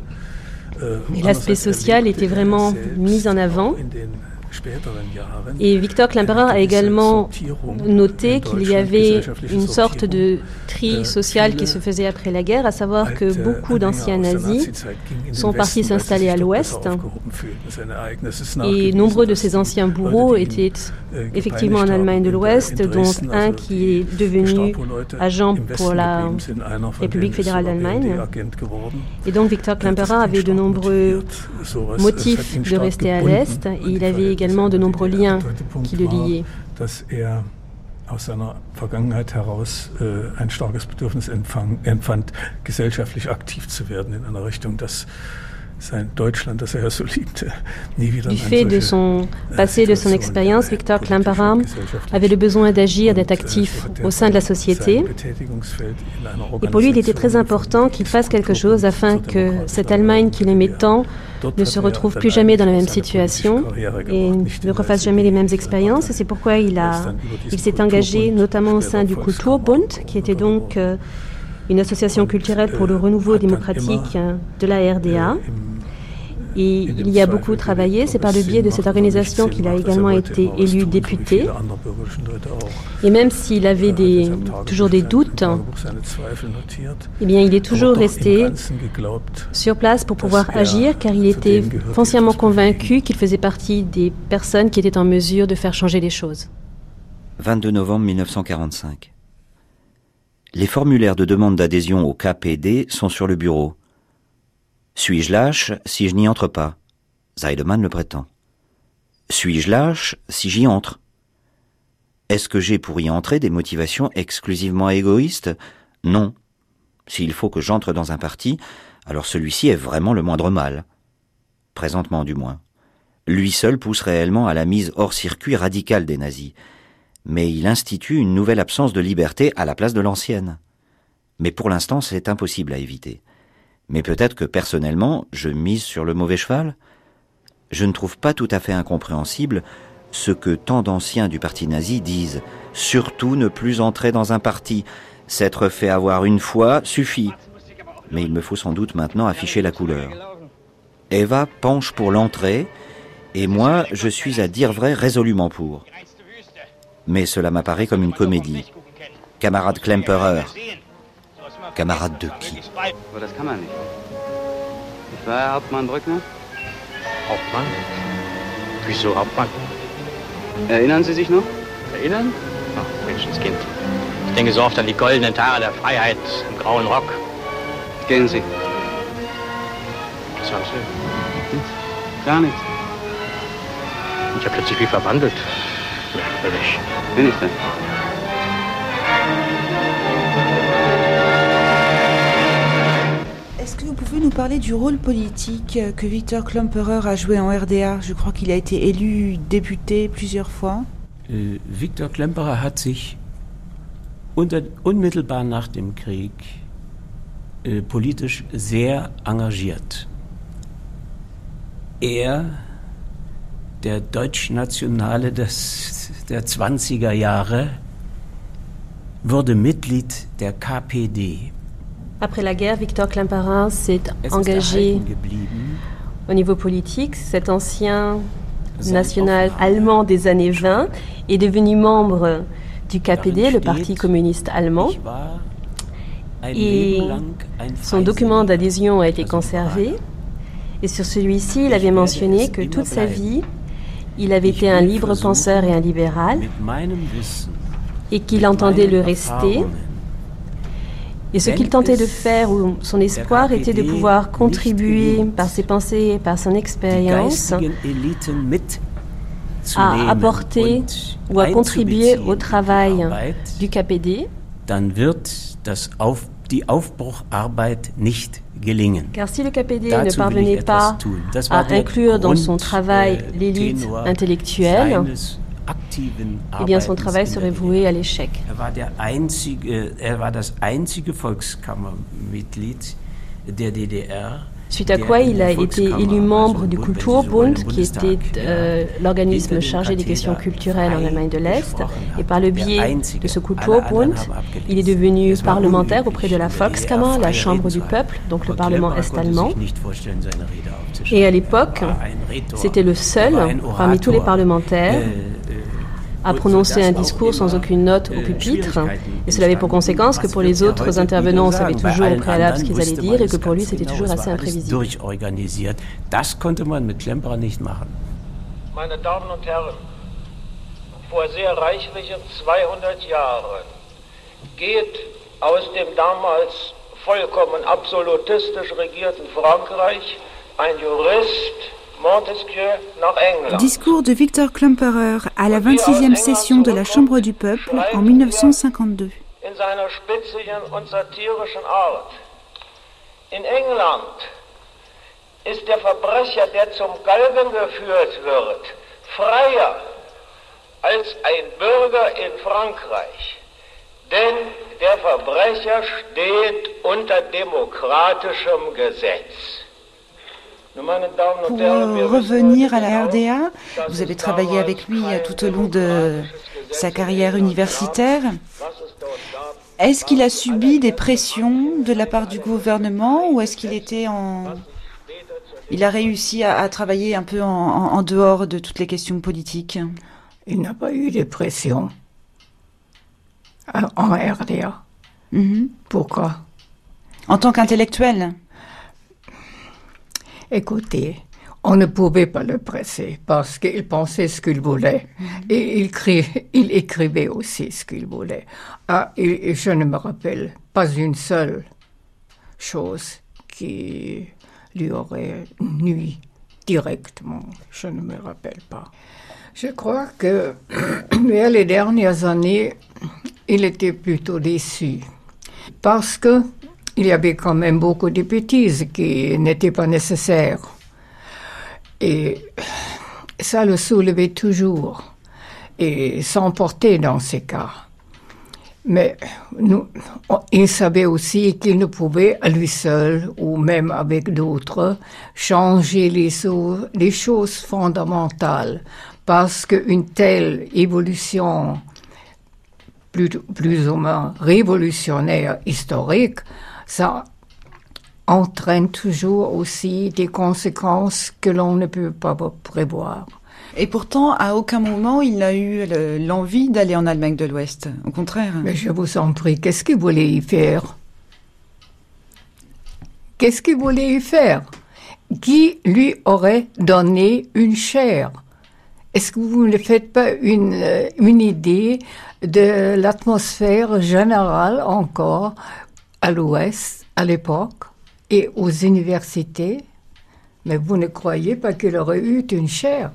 et l'aspect social étaient vraiment mis en avant. Et Victor Klemperer a également noté qu'il y avait une sorte de tri social qui se faisait après la guerre, à savoir que beaucoup d'anciens nazis sont partis s'installer à l'ouest. et nombreux de ces anciens bourreaux étaient effectivement en Allemagne de l'Ouest, dont un qui est devenu agent pour la République fédérale d'Allemagne. Et donc Victor Klemperer avait de nombreux motifs de rester à l'Est. et il avait également de nombreux liens qui le liaient. Dass er aus seiner Vergangenheit heraus äh, ein starkes Bedürfnis empfand, gesellschaftlich aktiv zu werden in einer Richtung, dass Du fait de son passé, de son expérience, Victor Klemperer avait le besoin d'agir, d'être actif au sein de la société. Et pour lui, il était très important qu'il fasse quelque chose afin que cette Allemagne qu'il aimait tant ne se retrouve plus jamais dans la même situation et ne refasse jamais les mêmes expériences. Et c'est pourquoi il, a, il s'est engagé notamment au sein du Kulturbund, qui était donc euh, une association culturelle pour le renouveau démocratique de la RDA. Et il y a beaucoup travaillé. C'est par le biais de cette organisation qu'il a également été élu député. Et même s'il avait des, toujours des doutes, eh bien, il est toujours resté sur place pour pouvoir agir car il était foncièrement convaincu qu'il faisait partie des personnes qui étaient en mesure de faire changer les choses. 22 novembre 1945. Les formulaires de demande d'adhésion au KPD sont sur le bureau. Suis-je lâche si je n'y entre pas? Zeidemann le prétend. Suis-je lâche si j'y entre? Est-ce que j'ai pour y entrer des motivations exclusivement égoïstes? Non. S'il faut que j'entre dans un parti, alors celui-ci est vraiment le moindre mal. Présentement du moins. Lui seul pousse réellement à la mise hors circuit radicale des nazis mais il institue une nouvelle absence de liberté à la place de l'ancienne. Mais pour l'instant, c'est impossible à éviter. Mais peut-être que personnellement, je mise sur le mauvais cheval? Je ne trouve pas tout à fait incompréhensible ce que tant d'anciens du parti nazi disent. Surtout ne plus entrer dans un parti. S'être fait avoir une fois suffit. Mais il me faut sans doute maintenant afficher la couleur. Eva penche pour l'entrée, et moi, je suis à dire vrai résolument pour mais cela m'apparaît comme une comédie. Camarade Klemperer. Camarade de qui Aber das kann man nicht. Ich war Hauptmann Brückner? Hauptmann? Wieso Hauptmann? Erinnern Sie sich noch? Erinnern? Ach, Menschenskind. Ich denke so oft an die goldenen Tage der Freiheit im grauen Rock. Gehen Sie. Was haben Sie? Nichts. Gar nichts. Ich habe plötzlich wie verwandelt. Merkwürdig. Bin ich denn? Pouvez nous parler du rôle politique que Victor Klemperer a joué en RDA Je crois qu'il a été élu député plusieurs fois. Äh, Viktor Klemperer hat sich unter, unmittelbar nach dem Krieg äh, politisch sehr engagiert. Er, der Deutschnationale des, der 20er Jahre, wurde Mitglied der KPD. Après la guerre, Victor Klemperer s'est engagé au niveau politique. Cet ancien national allemand des années 20 est devenu membre du KPD, le Parti communiste allemand. Et son document d'adhésion a été conservé. Et sur celui-ci, il avait mentionné que toute sa vie, il avait été un libre penseur et un libéral, et qu'il entendait le rester. Et ce qu'il tentait de faire, ou son espoir, était de pouvoir contribuer par ses pensées et par son expérience à apporter ou à contribuer au travail du KPD, dann wird das auf, die Aufbrucharbeit nicht gelingen. car si le KPD Dazu ne parvenait pas à inclure dans son travail äh, l'élite intellectuelle, eh bien son travail serait voué à l'échec. Er einzige, er. Suite à quoi il a été élu membre du Kulturbund, qui était euh, l'organisme chargé des questions culturelles en Allemagne de l'Est. Et par le biais de ce Kulturbund, il est devenu parlementaire auprès de la Volkskammer, la Chambre du peuple, donc le Parlement est-allemand. Et à l'époque, Er c'était le seul parmi tous les parlementaires Äh, äh, à prononcer un discours sans aucune note au pupitre. Et cela avait pour conséquence que pour les autres intervenants, on savait toujours au préalable ce qu'ils allaient dire et que pour lui, c'était toujours assez imprévisible. Das konnte man mit Klemperer nicht machen. Meine Damen und Herren, vor sehr reichlichen 200 Jahren geht aus dem damals vollkommen absolutistisch regierten Frankreich ein Jurist. Discours de Victor Klemperer à la 26e session de la Chambre du Peuple en 1952. in seiner spitzigen und satirischen Art. In England ist der Verbrecher, der zum Galgen geführt wird, freier als ein Bürger in Frankreich. Denn der Verbrecher steht unter demokratischem Gesetz. Pour euh, revenir à la RDA, vous avez travaillé avec lui tout au long de sa carrière universitaire. Est-ce qu'il a subi des pressions de la part du gouvernement ou est-ce qu'il était en, Il a réussi à, travailler un peu en, dehors de toutes les questions politiques? Il n'a pas eu de pression en RDA. Mhm. Pourquoi? En tant qu'intellectuel Écoutez, on ne pouvait pas le presser parce qu'il pensait ce qu'il voulait. Et il, écrivait aussi ce qu'il voulait. Ah, et, je ne me rappelle pas une seule chose qui lui aurait nuit directement. Je ne me rappelle pas. Je crois que vers les dernières années, il était plutôt déçu parce que il y avait quand même beaucoup de bêtises qui n'étaient pas nécessaires. Et ça le soulevait toujours et s'emportait dans ces cas. Mais nous, il savait aussi qu'il ne pouvait à lui seul ou même avec d'autres changer les, choses fondamentales parce qu'une telle évolution plus ou moins révolutionnaire historique, ça entraîne toujours aussi des conséquences que l'on ne peut pas prévoir. Et pourtant, à aucun moment, il n'a eu l'envie d'aller en Allemagne de l'Ouest. Au contraire. Mais je vous en prie, qu'est-ce qu'il voulait y faire? Qu'est-ce qu'il voulait y faire? Qui lui aurait donné une chair? Est-ce que vous ne faites pas une, euh, une idée de l'atmosphère générale encore à l'Ouest à l'époque et aux universités, mais vous ne croyez pas qu'il aurait eu une chaire.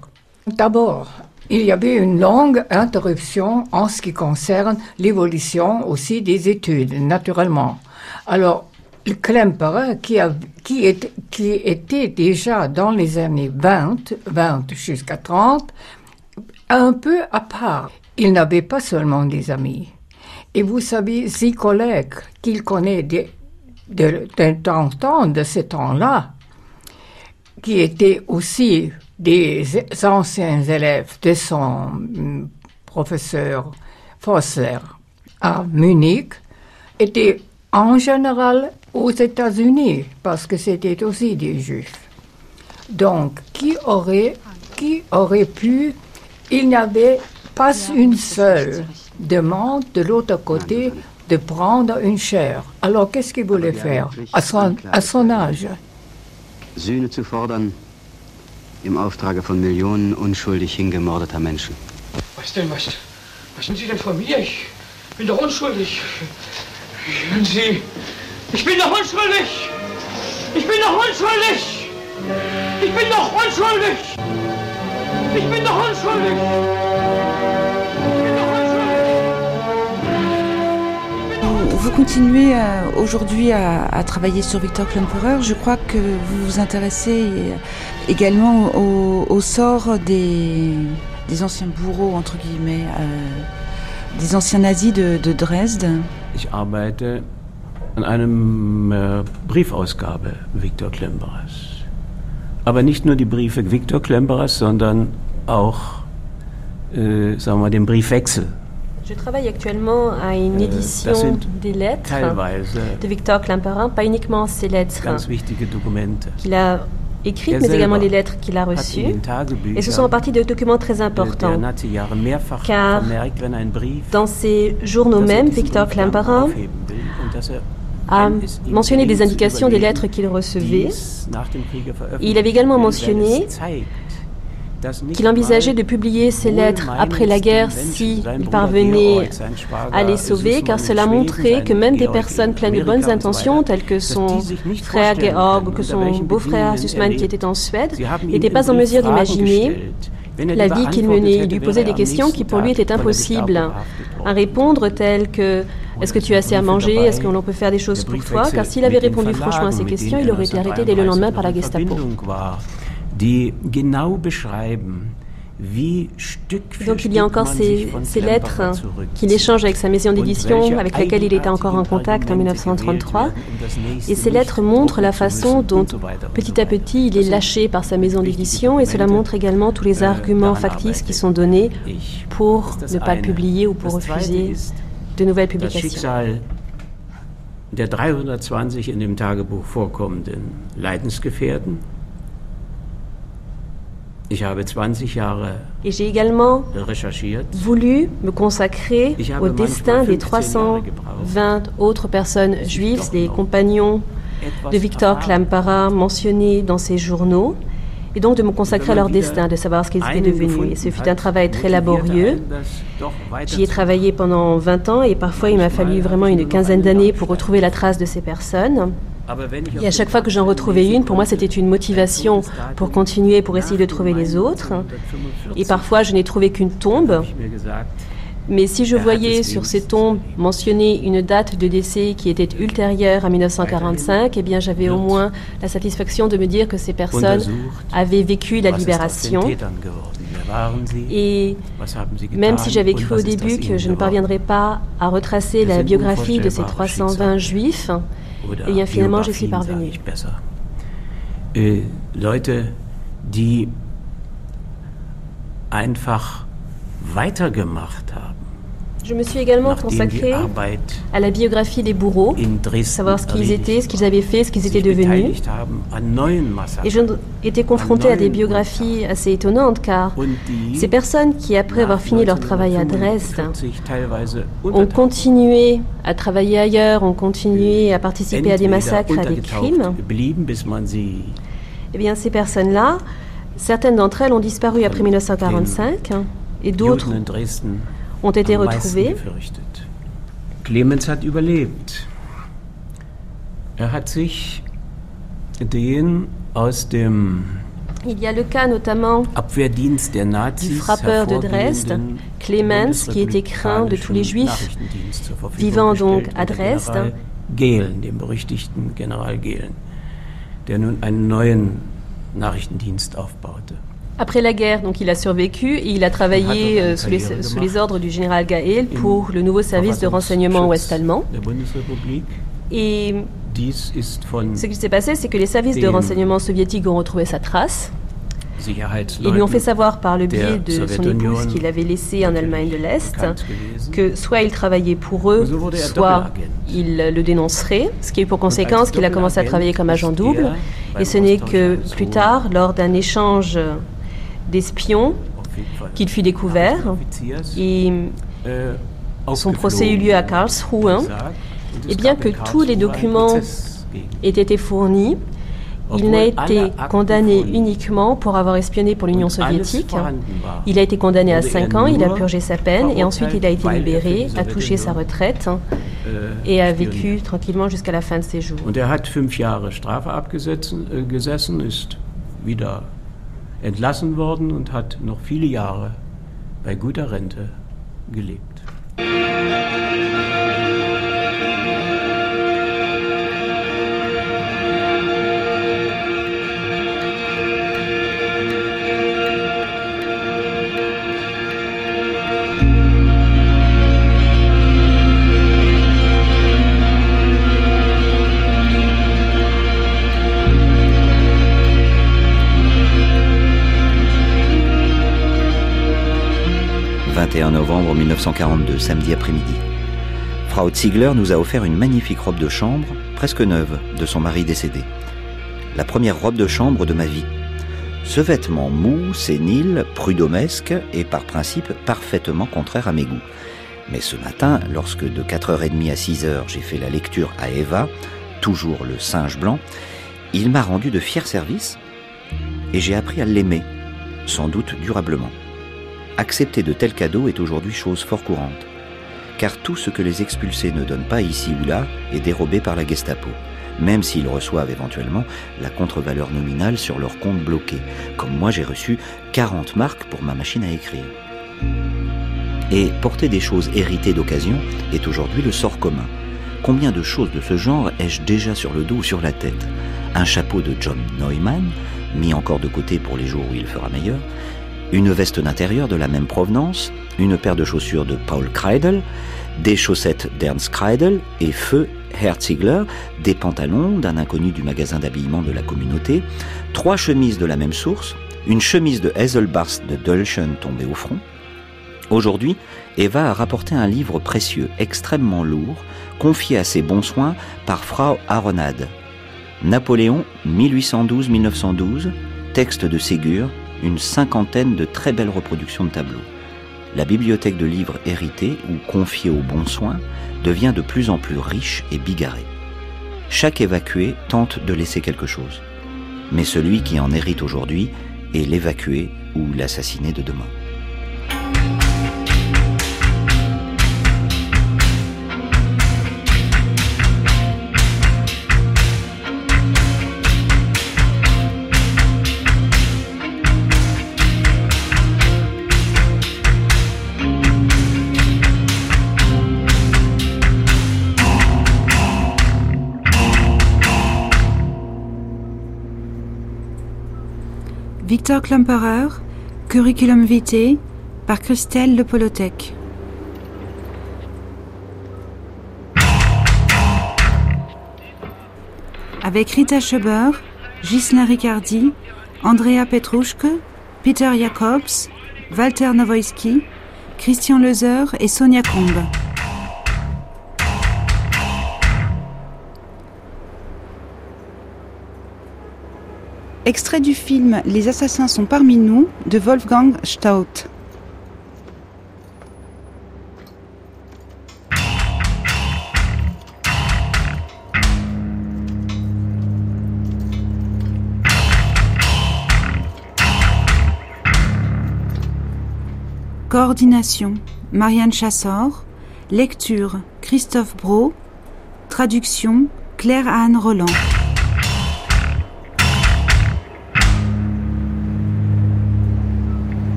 D'abord, il y avait une longue interruption en ce qui concerne l'évolution aussi des études, naturellement. Alors, le Klemperer, qui, qui était déjà dans les années 20, 20 jusqu'à 30, un peu à part. Il n'avait pas seulement des amis. Et vous savez, ses collègues qu'il connaît de, de, temps en temps, de ce temps-là, qui étaient aussi des anciens élèves de son mm, professeur Fossler à Munich, étaient en général aux États-Unis, parce que c'était aussi des juifs. Donc, qui aurait, qui aurait pu, il n'y avait pas une seule demande de l'autre côté de prendre une chair. Alors qu'est-ce qu'il voulait faire à son, à son âge Sühne zu fordern im Auftrage von Millionen unschuldig hingemordeter Menschen. Was denn, was, was sind Sie denn von mir? Ich bin doch unschuldig. Hören Sie, ich bin doch unschuldig! Ich bin doch unschuldig! Ich bin doch unschuldig! Ich bin doch unschuldig! Vous continuez euh, aujourd'hui à, travailler sur Victor Klemperer. Je crois que vous vous intéressez également au, sort des, anciens bourreaux, entre guillemets, euh, des anciens nazis de, Dresde. Ich arbeite an einem äh, Briefausgabe Viktor Klemperers. Aber nicht nur die Briefe Viktor Klemperers, sondern auch, äh, sagen wir den Briefwechsel Je travaille actuellement à une euh, édition des lettres de Victor Klemperer, pas uniquement ses lettres qu'il a écrites, mais également les lettres qu'il a reçues. Et ce sont en partie des documents très importants, car dans ces journaux même, Victor Klemperer a mentionné des indications des lettres qu'il recevait. il avait également mentionné qu'il envisageait de publier ses lettres après la guerre s'il parvenait à les sauver, car cela montrait que même des personnes pleines de bonnes intentions, telles que son frère Georg ou que son beau-frère Sussman qui était en Suède, n'étaient pas en mesure d'imaginer la vie qu'il menait. Il lui posait des questions qui pour lui étaient impossibles à répondre, telles que est-ce que tu as assez à manger Est-ce qu'on peut faire des choses pour toi? Car s'il avait répondu franchement à ces questions, il aurait été arrêté dès le lendemain par la Gestapo. Donc il y a encore ces, lettres qu'il échange avec sa maison d'édition, avec laquelle il était encore en contact en 1933. Et ces lettres montrent la façon dont petit à petit il est lâché par sa maison d'édition et cela montre également tous les arguments factices qui sont donnés pour ne pas le publier ou pour refuser de nouvelles publications. der 320 in dem Tagebuch vorkommenden Leidensgefährten Et j'ai également voulu me consacrer au destin des 320 autres personnes juives, des compagnons de Victor Klampara mentionnés dans ses journaux, et donc de me consacrer à leur destin, de savoir ce qu'ils étaient devenus. Et ce fut un travail très laborieux. J'y ai travaillé pendant 20 ans et parfois il m'a fallu vraiment une quinzaine d'années pour retrouver la trace de ces personnes. Et à chaque fois que j'en retrouvais une, pour moi, c'était une motivation pour continuer, pour essayer de trouver les autres. Et parfois, je n'ai trouvé qu'une tombe. Mais si je voyais sur ces tombes mentionner une date de décès qui était ultérieure à 1945, eh bien j'avais au moins la satisfaction de me dire que ces personnes avaient vécu la libération. Et même si j'avais cru au début que je ne parviendrais pas à retracer la biographie de ces 320 juifs, eh bien finalement je suis parvenue. Leute, die einfach weitergemacht haben. Je me suis également consacrée à la biographie des bourreaux, savoir ce qu'ils étaient, ce qu'ils avaient fait, ce qu'ils étaient devenus. Et je été confrontée à des biographies assez étonnantes car ces personnes qui, après avoir fini leur travail à Dresde, ont continué à travailler ailleurs, ont continué à participer à des massacres, à des crimes, eh bien ces personnes-là, certaines d'entre elles ont disparu après 1945 et d'autres ont été retrouvés. Clemens hat überlebt. Er hat sich den aus dem Il y a le cas notamment du frappeur de Dresde, Clemens, qui était craint de tous les juifs vivant donc à Dresde. Gehlen, dem berüchtigten General Gehlen, der nun einen neuen Nachrichtendienst aufbaute. Après la guerre, donc il a survécu et il a travaillé euh, sous, les, sous, les, ordres du général Gaël pour le nouveau service de renseignement ouest-allemand. Et ce qui s'est passé, c'est que les services de renseignement soviétiques ont retrouvé sa trace. Ils lui ont fait savoir par le biais de son épouse qu'il avait laissé en Allemagne de l'Est que soit il travaillait pour eux, soit il le dénoncerait, ce qui a eu pour conséquence qu'il a commencé à travailler comme agent double. Et ce n'est que plus tard, lors d'un échange d'espions qu'il fut découvert. Et son procès eut lieu à Karlsruhe. Et bien que tous les documents aient été fournis, il n'a été condamné uniquement pour avoir espionné pour l'Union soviétique. Il a été condamné à 5 ans, il a purgé sa peine et ensuite il a été libéré, a touché sa retraite et a vécu tranquillement jusqu'à la fin de ses jours. Entlassen worden und hat noch viele Jahre bei guter Rente gelebt. 21 novembre 1942, samedi après-midi. Frau Ziegler nous a offert une magnifique robe de chambre, presque neuve, de son mari décédé. La première robe de chambre de ma vie. Ce vêtement mou, sénile, prud'homesque et par principe parfaitement contraire à mes goûts. Mais ce matin, lorsque de 4h30 à 6h j'ai fait la lecture à Eva, toujours le singe blanc, il m'a rendu de fiers services et j'ai appris à l'aimer, sans doute durablement accepter de tels cadeaux est aujourd'hui chose fort courante. Car tout ce que les expulsés ne donnent pas ici ou là est dérobé par la Gestapo, même s'ils reçoivent éventuellement la contre-valeur nominale sur leur compte bloqué, comme moi j'ai reçu 40 marques pour ma machine à écrire. Et porter des choses héritées d'occasion est aujourd'hui le sort commun. Combien de choses de ce genre ai-je déjà sur le dos ou sur la tête? Un chapeau de John Neumann, mis encore de côté pour les jours où il fera meilleur, une veste d'intérieur de la même provenance, une paire de chaussures de Paul Kreidel, des chaussettes d'Ernst Kreidel et Feu Herzigler, des pantalons d'un inconnu du magasin d'habillement de la communauté, trois chemises de la même source, une chemise de Hazelbars de Dulchen tombée au front. Aujourd'hui, Eva a rapporté un livre précieux, extrêmement lourd, confié à ses bons soins par Frau Aronade. Napoléon, 1812-1912, texte de Ségur, une cinquantaine de très belles reproductions de tableaux. La bibliothèque de livres hérités ou confiés aux bons soins devient de plus en plus riche et bigarrée. Chaque évacué tente de laisser quelque chose. Mais celui qui en hérite aujourd'hui est l'évacué ou l'assassiné de demain. Victor Klemperer, Curriculum Vitae, par Christelle Le Polotec. Avec Rita Schober, Ghislain Riccardi, Andrea Petruschke, Peter Jacobs, Walter Nowoyski, Christian Lezer et Sonia Combe. Extrait du film Les assassins sont parmi nous de Wolfgang Staudt. Coordination Marianne Chassor. Lecture Christophe Bro. Traduction Claire-Anne Roland.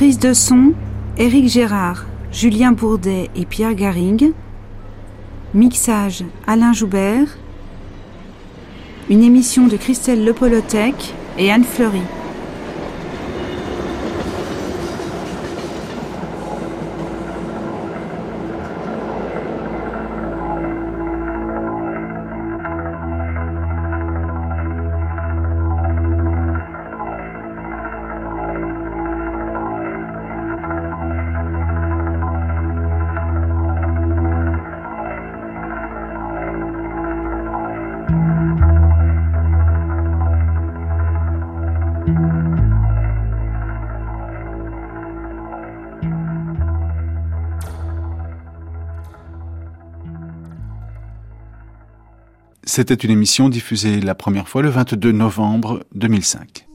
Prise de son Éric Gérard, Julien Bourdet et Pierre Garing. Mixage Alain Joubert. Une émission de Christelle Lepolotec et Anne Fleury. C'était une émission diffusée la première fois le 22 novembre 2005.